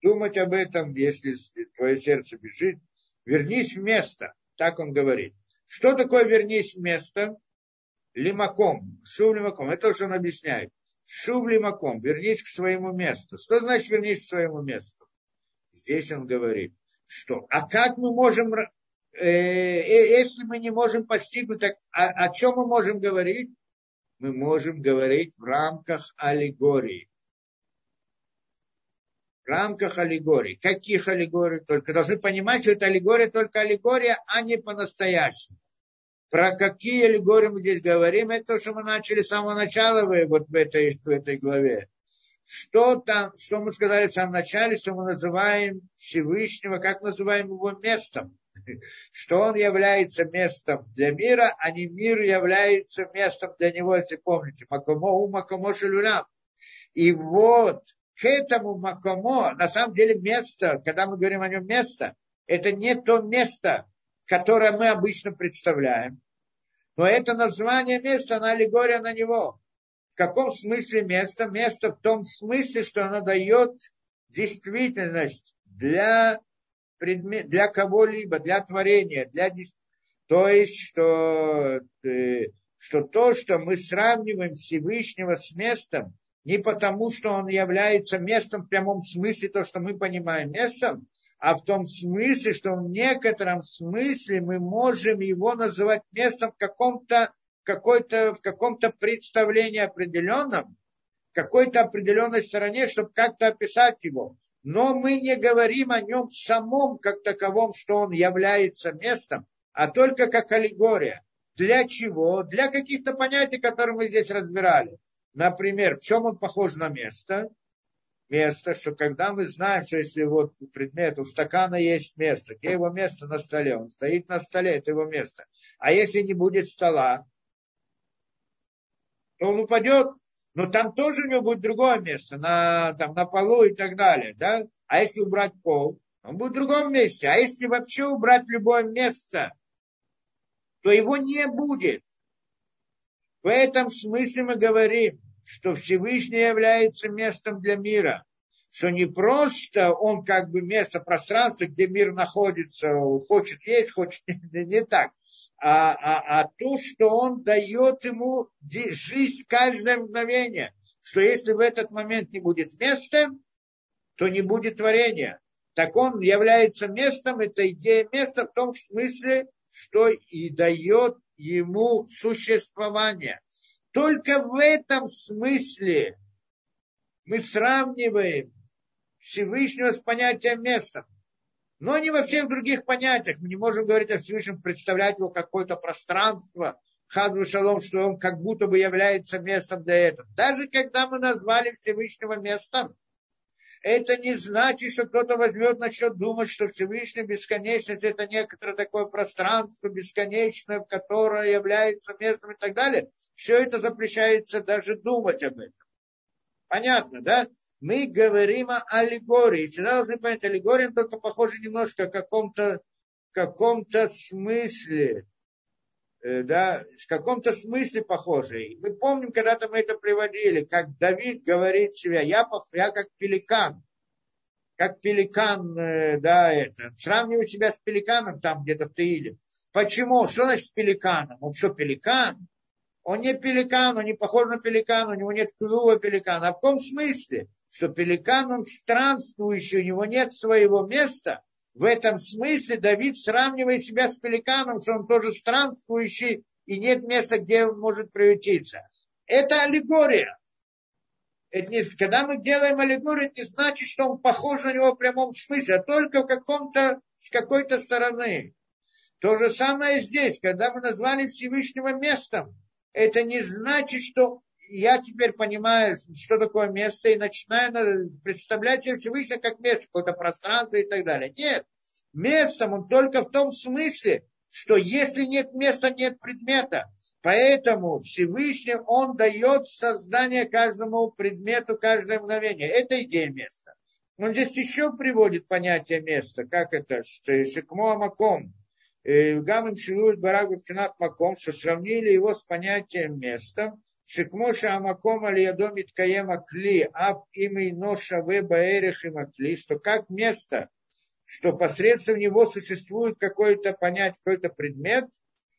думать об этом, если твое сердце бежит, вернись в место, так он говорит. Что такое вернись в место? Лимаком, шув лимаком, это то, что он объясняет. Шув лимаком, вернись к своему месту. Что значит вернись к своему месту? Здесь он говорит, что, а как мы можем, э, э, если мы не можем постигнуть, так о, о чем мы можем говорить? Мы можем говорить в рамках аллегории в рамках аллегории. Каких аллегорий? Только должны понимать, что это аллегория только аллегория, а не по-настоящему. Про какие аллегории мы здесь говорим, это то, что мы начали с самого начала вот в этой, в этой главе. Что там, что мы сказали в самом начале, что мы называем Всевышнего, как называем его местом. *laughs* Что он является местом для мира, а не мир является местом для него, если помните. Макомо у Макомо. И вот к этому Макомо, на самом деле место, когда мы говорим о нем место, это не то место, которое мы обычно представляем. Но это название места, на аллегория на него. В каком смысле место? Место в том смысле, что оно дает действительность для, предмет, для кого-либо, для творения, для, то есть, что, э, что то, что мы сравниваем Всевышнего с местом, не потому, что он является местом в прямом смысле, то, что мы понимаем местом, а в том смысле, что в некотором смысле мы можем его называть местом каком-то какой-то, в каком-то представлении определенном, какой-то определенной стороне, чтобы как-то описать его. Но мы не говорим о нем самом как таковом, что он является местом, а только как аллегория. Для чего? Для каких-то понятий, которые мы здесь разбирали. Например, в чем он похож на место? Место, что когда мы знаем, что если вот предмет, у стакана есть место, где его место на столе? Он стоит на столе, это его место. А если не будет стола, то он упадет, но там тоже у него будет другое место, на, там, на полу и так далее. Да? А если убрать пол, он будет в другом месте. А если вообще убрать любое место, то его не будет. В этом смысле мы говорим, что Всевышний является местом для мира. Что не просто он как бы место, пространство, где мир находится, хочет есть, хочет не, не так, а, а, а то, что он дает ему жизнь каждое мгновение. Что если в этот момент не будет места, то не будет творения. Так он является местом, это идея места в том смысле, что и дает ему существование. Только в этом смысле мы сравниваем Всевышнего с понятием места. Но не во всех других понятиях. Мы не можем говорить о Всевышнем, представлять его какое-то пространство, Хазу Шалом, что он как будто бы является местом для этого. Даже когда мы назвали Всевышнего местом, это не значит, что кто-то возьмет начнет думать, что Всевышний бесконечность это некоторое такое пространство бесконечное, которое является местом и так далее. Все это запрещается даже думать об этом. Понятно, да? Мы говорим о аллегории. Всегда должны понять, аллегория только похожа немножко о каком-то каком-то смысле да, в каком-то смысле похожий. Мы помним, когда-то мы это приводили, как Давид говорит себе, я, я как пеликан, как пеликан, э, да, это, сравниваю себя с пеликаном там где-то в Таиле. Почему? Что значит пеликаном? Он что, пеликан? Он не пеликан, он не похож на пеликан, у него нет клюва пеликана. А в каком смысле? Что пеликан, он странствующий, у него нет своего места – в этом смысле Давид сравнивает себя с пеликаном, что он тоже странствующий, и нет места, где он может приютиться. Это аллегория. Это не, когда мы делаем аллегорию, это не значит, что он похож на него в прямом смысле, а только в каком-то, с какой-то стороны. То же самое здесь, когда мы назвали Всевышнего местом, это не значит, что я теперь понимаю, что такое место, и начинаю представлять себе Всевышнего как место, какое-то пространство и так далее. Нет, местом он только в том смысле, что если нет места, нет предмета. Поэтому Всевышний, он дает создание каждому предмету каждое мгновение. Это идея места. Он здесь еще приводит понятие места, как это, что Шикмо Маком, э, Гамим Шилует Барагут Кинат Маком, что сравнили его с понятием места, Шикмоша Амаком Алиядом Иткаема Кли, Ав имя Ноша Веба Эрехима Кли, что как место, что посредством него существует какое-то понятие, какой-то предмет,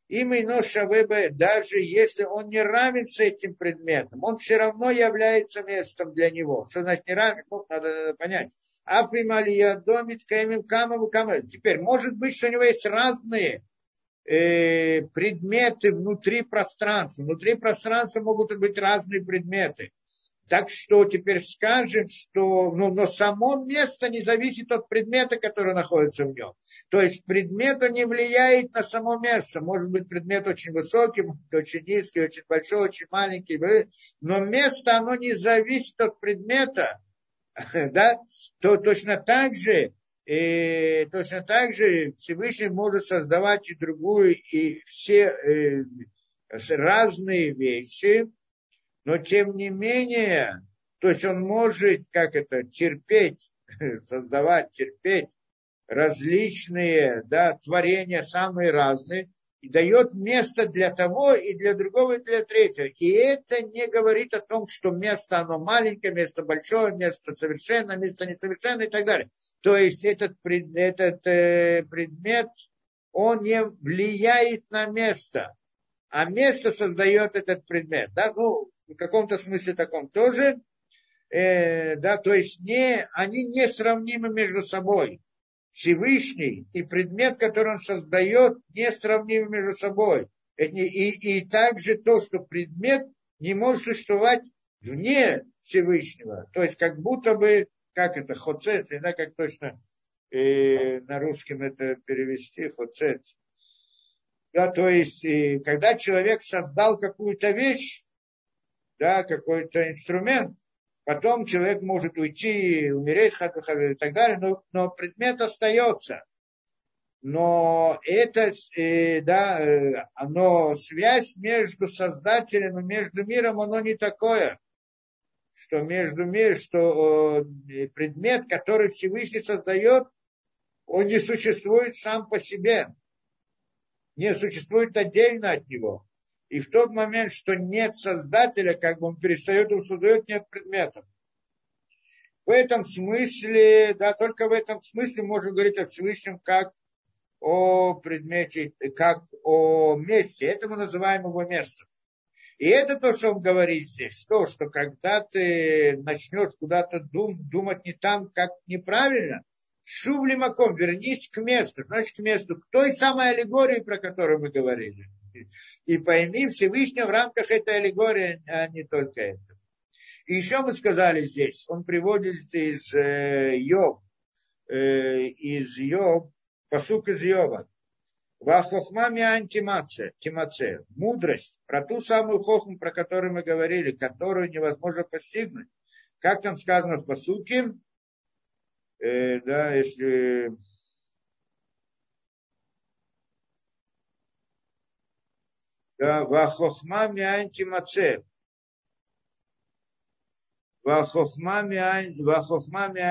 имя Ноша Веба, даже если он не равен с этим предметом, он все равно является местом для него. Что значит не равен? Ну, надо, надо понять. Аф им Алиядом Иткаема Кама Теперь, может быть, что у него есть разные предметы внутри пространства. Внутри пространства могут быть разные предметы. Так что теперь скажем, что ну, но само место не зависит от предмета, который находится в нем. То есть предмет не влияет на само место. Может быть предмет очень высокий, может быть очень низкий, очень большой, очень маленький. Но место, оно не зависит от предмета. *laughs* Да? То точно так же и точно так же Всевышний может создавать и другую, и все э, разные вещи, но тем не менее, то есть он может, как это, терпеть, *laughs* создавать, терпеть различные да, творения, самые разные, и дает место для того, и для другого, и для третьего. И это не говорит о том, что место оно маленькое, место большое, место совершенно, место несовершенно и так далее. То есть этот, этот э, предмет, он не влияет на место, а место создает этот предмет. Да? Ну, в каком-то смысле таком тоже. э, да, то есть не, они не сравнимы между собой. Всевышний и предмет, который он создает, не сравнимы между собой. И, и, также то, что предмет не может существовать вне Всевышнего. То есть как будто бы, как это, хоцец, да, как точно э, на русском это перевести, хоцец. Да, то есть, и когда человек создал какую-то вещь, да, какой-то инструмент, потом человек может уйти, умереть и так далее, но, но предмет остается. Но это, э, да, э, оно, связь между создателем и между миром, оно не такое что между мир, что э, предмет, который Всевышний создает, он не существует сам по себе, не существует отдельно от него. И в тот момент, что нет создателя, как бы он перестает, он создает, нет предметов. В этом смысле, да, только в этом смысле можно говорить о Всевышнем как о предмете, как о месте. Это мы называем его местом. И это то, что он говорит здесь, то, что когда ты начнешь куда-то дум, думать не там, как неправильно, шубли маком, вернись к месту, значит к месту, к той самой аллегории, про которую мы говорили. И пойми Всевышнего в рамках этой аллегории, а не только это. И еще мы сказали здесь, он приводит из э, Йоб, э, из Йоб, посук из Йоба. Вахохма антимация, тимация, мудрость, про ту самую хохму, про которую мы говорили, которую невозможно постигнуть. Как там сказано в посуке, э, да, если вахохма антимация, вахохма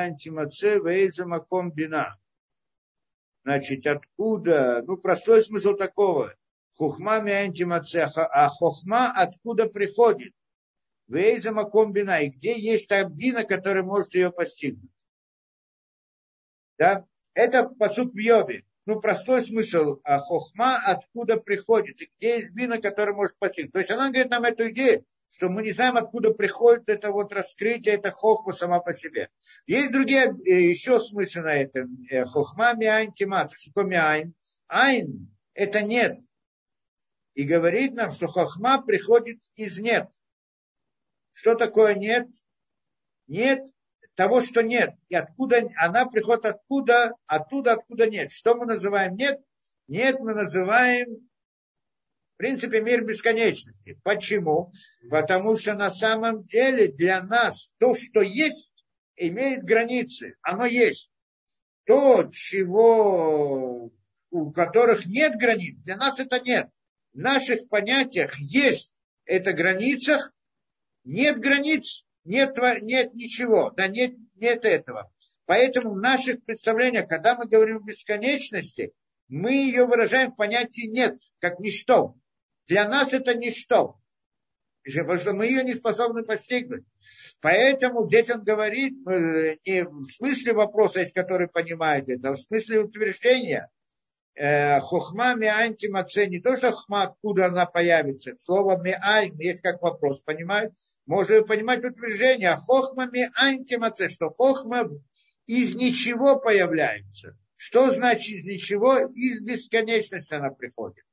антимация, вейза маком бина. Значит, откуда, ну, простой смысл такого. Хухма антимацеха, а хохма откуда приходит? Вейзама комбина, и где есть та бина, которая может ее постигнуть. Да? Это посуд в Йобе. Ну, простой смысл. А хохма откуда приходит? И где есть бина, которая может постигнуть? То есть она говорит нам эту идею, что мы не знаем, откуда приходит это вот раскрытие, это хохма сама по себе. Есть другие, э, еще смыслы на этом. Э, хохма миайн тимат. Что миайн? Айн – это нет. И говорит нам, что хохма приходит из нет. Что такое нет? Нет того, что нет. И откуда она приходит откуда, оттуда, откуда нет. Что мы называем нет? Нет мы называем принципе, мир бесконечности. Почему? Потому что на самом деле для нас то, что есть, имеет границы. Оно есть. То, чего, у которых нет границ, для нас это нет. В наших понятиях есть это границах, нет границ, нет, нет ничего, да нет, нет этого. Поэтому в наших представлениях, когда мы говорим о бесконечности, мы ее выражаем в понятии нет, как ничто. Для нас это ничто. Потому что мы ее не способны постигнуть. Поэтому здесь он говорит э, не в смысле вопроса, есть который понимает это, а в смысле утверждения. Э, хохма миантимаце, не то, что хохма, откуда она появится. Слово миань есть как вопрос, понимаете? Можно понимать утверждение. А хохма миантимаце, что хохма из ничего появляется. Что значит из ничего? Из бесконечности она приходит.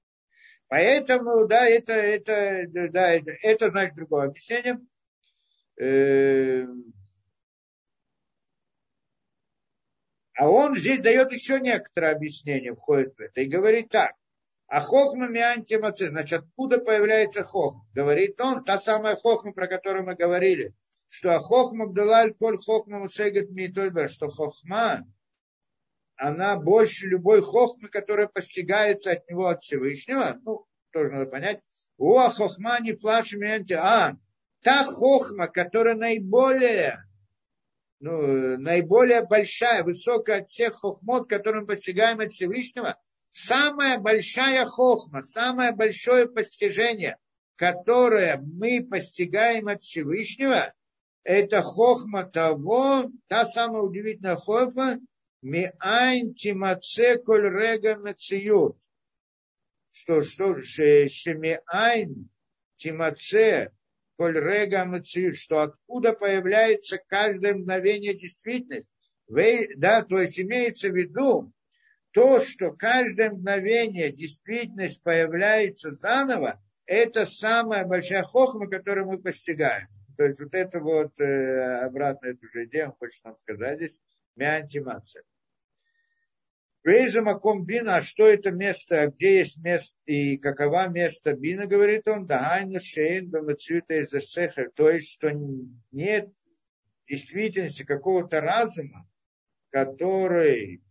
Поэтому, да, это, это, да, это, это значит другое объяснение. Эм. А он здесь дает еще некоторое объяснение, входит в это, и говорит так. А хохма миантимаце, значит, откуда появляется хохма? Говорит он, та самая хохма, про которую мы говорили, что а хохма бдалаль коль хохма мусегет митойбер, что хохма, она больше любой хохмы, которая постигается от него, от Всевышнего, ну, тоже надо понять, о, хохма не флашменте, а, та хохма, которая наиболее, ну, наиболее большая, высокая от всех хохмот, которые мы постигаем от Всевышнего, самая большая хохма, самое большое постижение, которое мы постигаем от Всевышнего, это хохма того, та самая удивительная хохма, Миайн тимаце коль рега мециют. Что, что, шемиайн тимаце коль рега что откуда появляется каждое мгновение действительность. Вы, да, то есть имеется в виду то, что каждое мгновение действительность появляется заново, это самая большая хохма, которую мы постигаем. То есть вот это вот э, обратно эту же идею он хочет нам сказать здесь, миантимация. Вейза Маком Бина, а что это место, где есть место и какова место Бина, говорит он, Дагайну Шейн Бамацюта из то есть, что нет действительности какого-то разума, который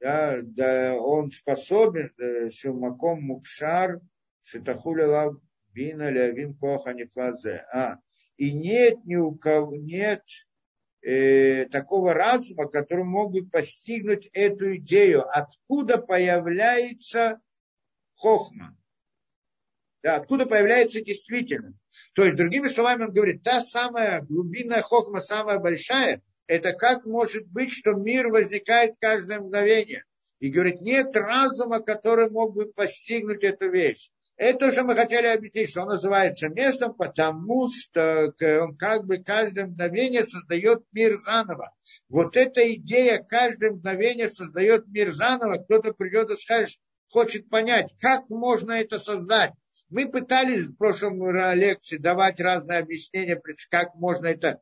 да, да, он способен, Шумаком Мукшар, Шитахуля Бина Лявин Коха Нефлазе. А, и нет ни у кого, нет э, такого разума, который мог бы постигнуть эту идею, откуда появляется хохма. Да, откуда появляется действительность. То есть, другими словами, он говорит, та самая глубинная хохма, самая большая, это как может быть, что мир возникает каждое мгновение. И говорит, нет разума, который мог бы постигнуть эту вещь. Это уже мы хотели объяснить, что он называется местом, потому что он как бы каждое мгновение создает мир заново. Вот эта идея каждое мгновение создает мир заново. Кто-то придет и скажет, хочет понять, как можно это создать. Мы пытались в прошлом лекции давать разные объяснения, как можно это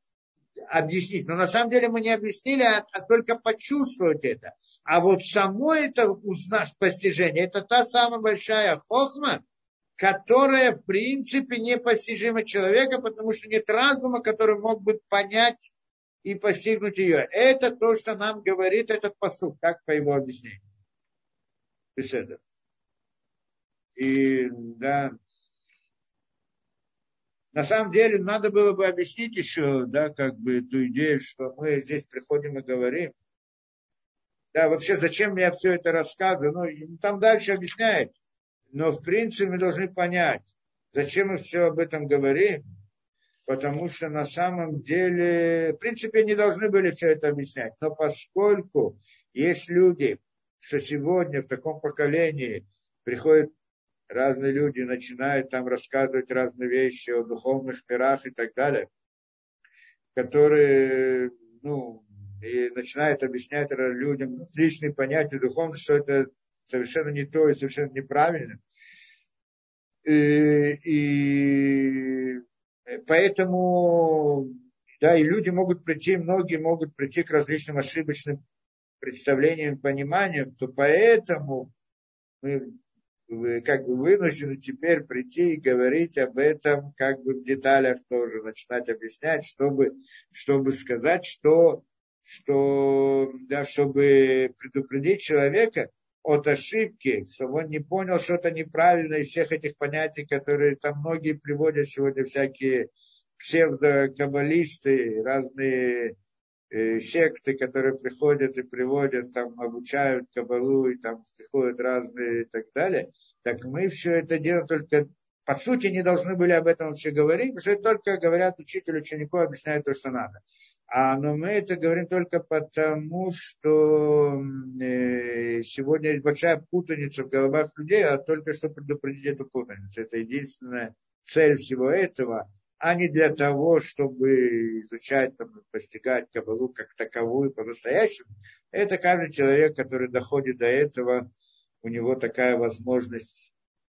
объяснить. Но на самом деле мы не объяснили, а, а только почувствовать это. А вот само это узнать постижение, это та самая большая хохма, которая, в принципе, непостижима человека, потому что нет разума, который мог бы понять и постигнуть ее. Это то, что нам говорит этот посуд, как по его объяснению. Беседа. И, да, на самом деле, надо было бы объяснить еще, да, как бы эту идею, что мы здесь приходим и говорим. Да, вообще, зачем я все это рассказываю? Ну, там дальше объясняет но в принципе мы должны понять, зачем мы все об этом говорим, потому что на самом деле, в принципе, не должны были все это объяснять. Но поскольку есть люди, что сегодня в таком поколении приходят разные люди, начинают там рассказывать разные вещи о духовных мирах и так далее, которые, ну, и начинают объяснять людям различные понятия духовности, что это совершенно не то и совершенно неправильно. И, и поэтому, да, и люди могут прийти, многие могут прийти к различным ошибочным представлениям, пониманиям, то поэтому мы как бы вынуждены теперь прийти и говорить об этом как бы в деталях тоже, начинать объяснять, чтобы, чтобы сказать, что, что да, чтобы предупредить человека, от ошибки, чтобы он не понял что-то неправильно из всех этих понятий, которые там многие приводят сегодня всякие псевдокаббалисты, разные секты, которые приходят и приводят, там обучают кабалу, и там приходят разные и так далее. Так мы все это делаем только по сути, не должны были об этом вообще говорить, потому что это только говорят учитель ученику, объясняют то, что надо. А, но мы это говорим только потому, что э, сегодня есть большая путаница в головах людей, а только что предупредить эту путаницу. Это единственная цель всего этого, а не для того, чтобы изучать, там, постигать Кабалу как таковую по-настоящему. Это каждый человек, который доходит до этого, у него такая возможность,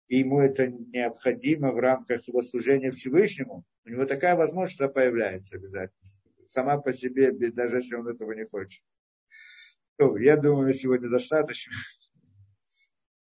и ему это необходимо в рамках его служения Всевышнему, у него такая возможность появляется обязательно сама по себе, даже если он этого не хочет. Я думаю, на сегодня достаточно.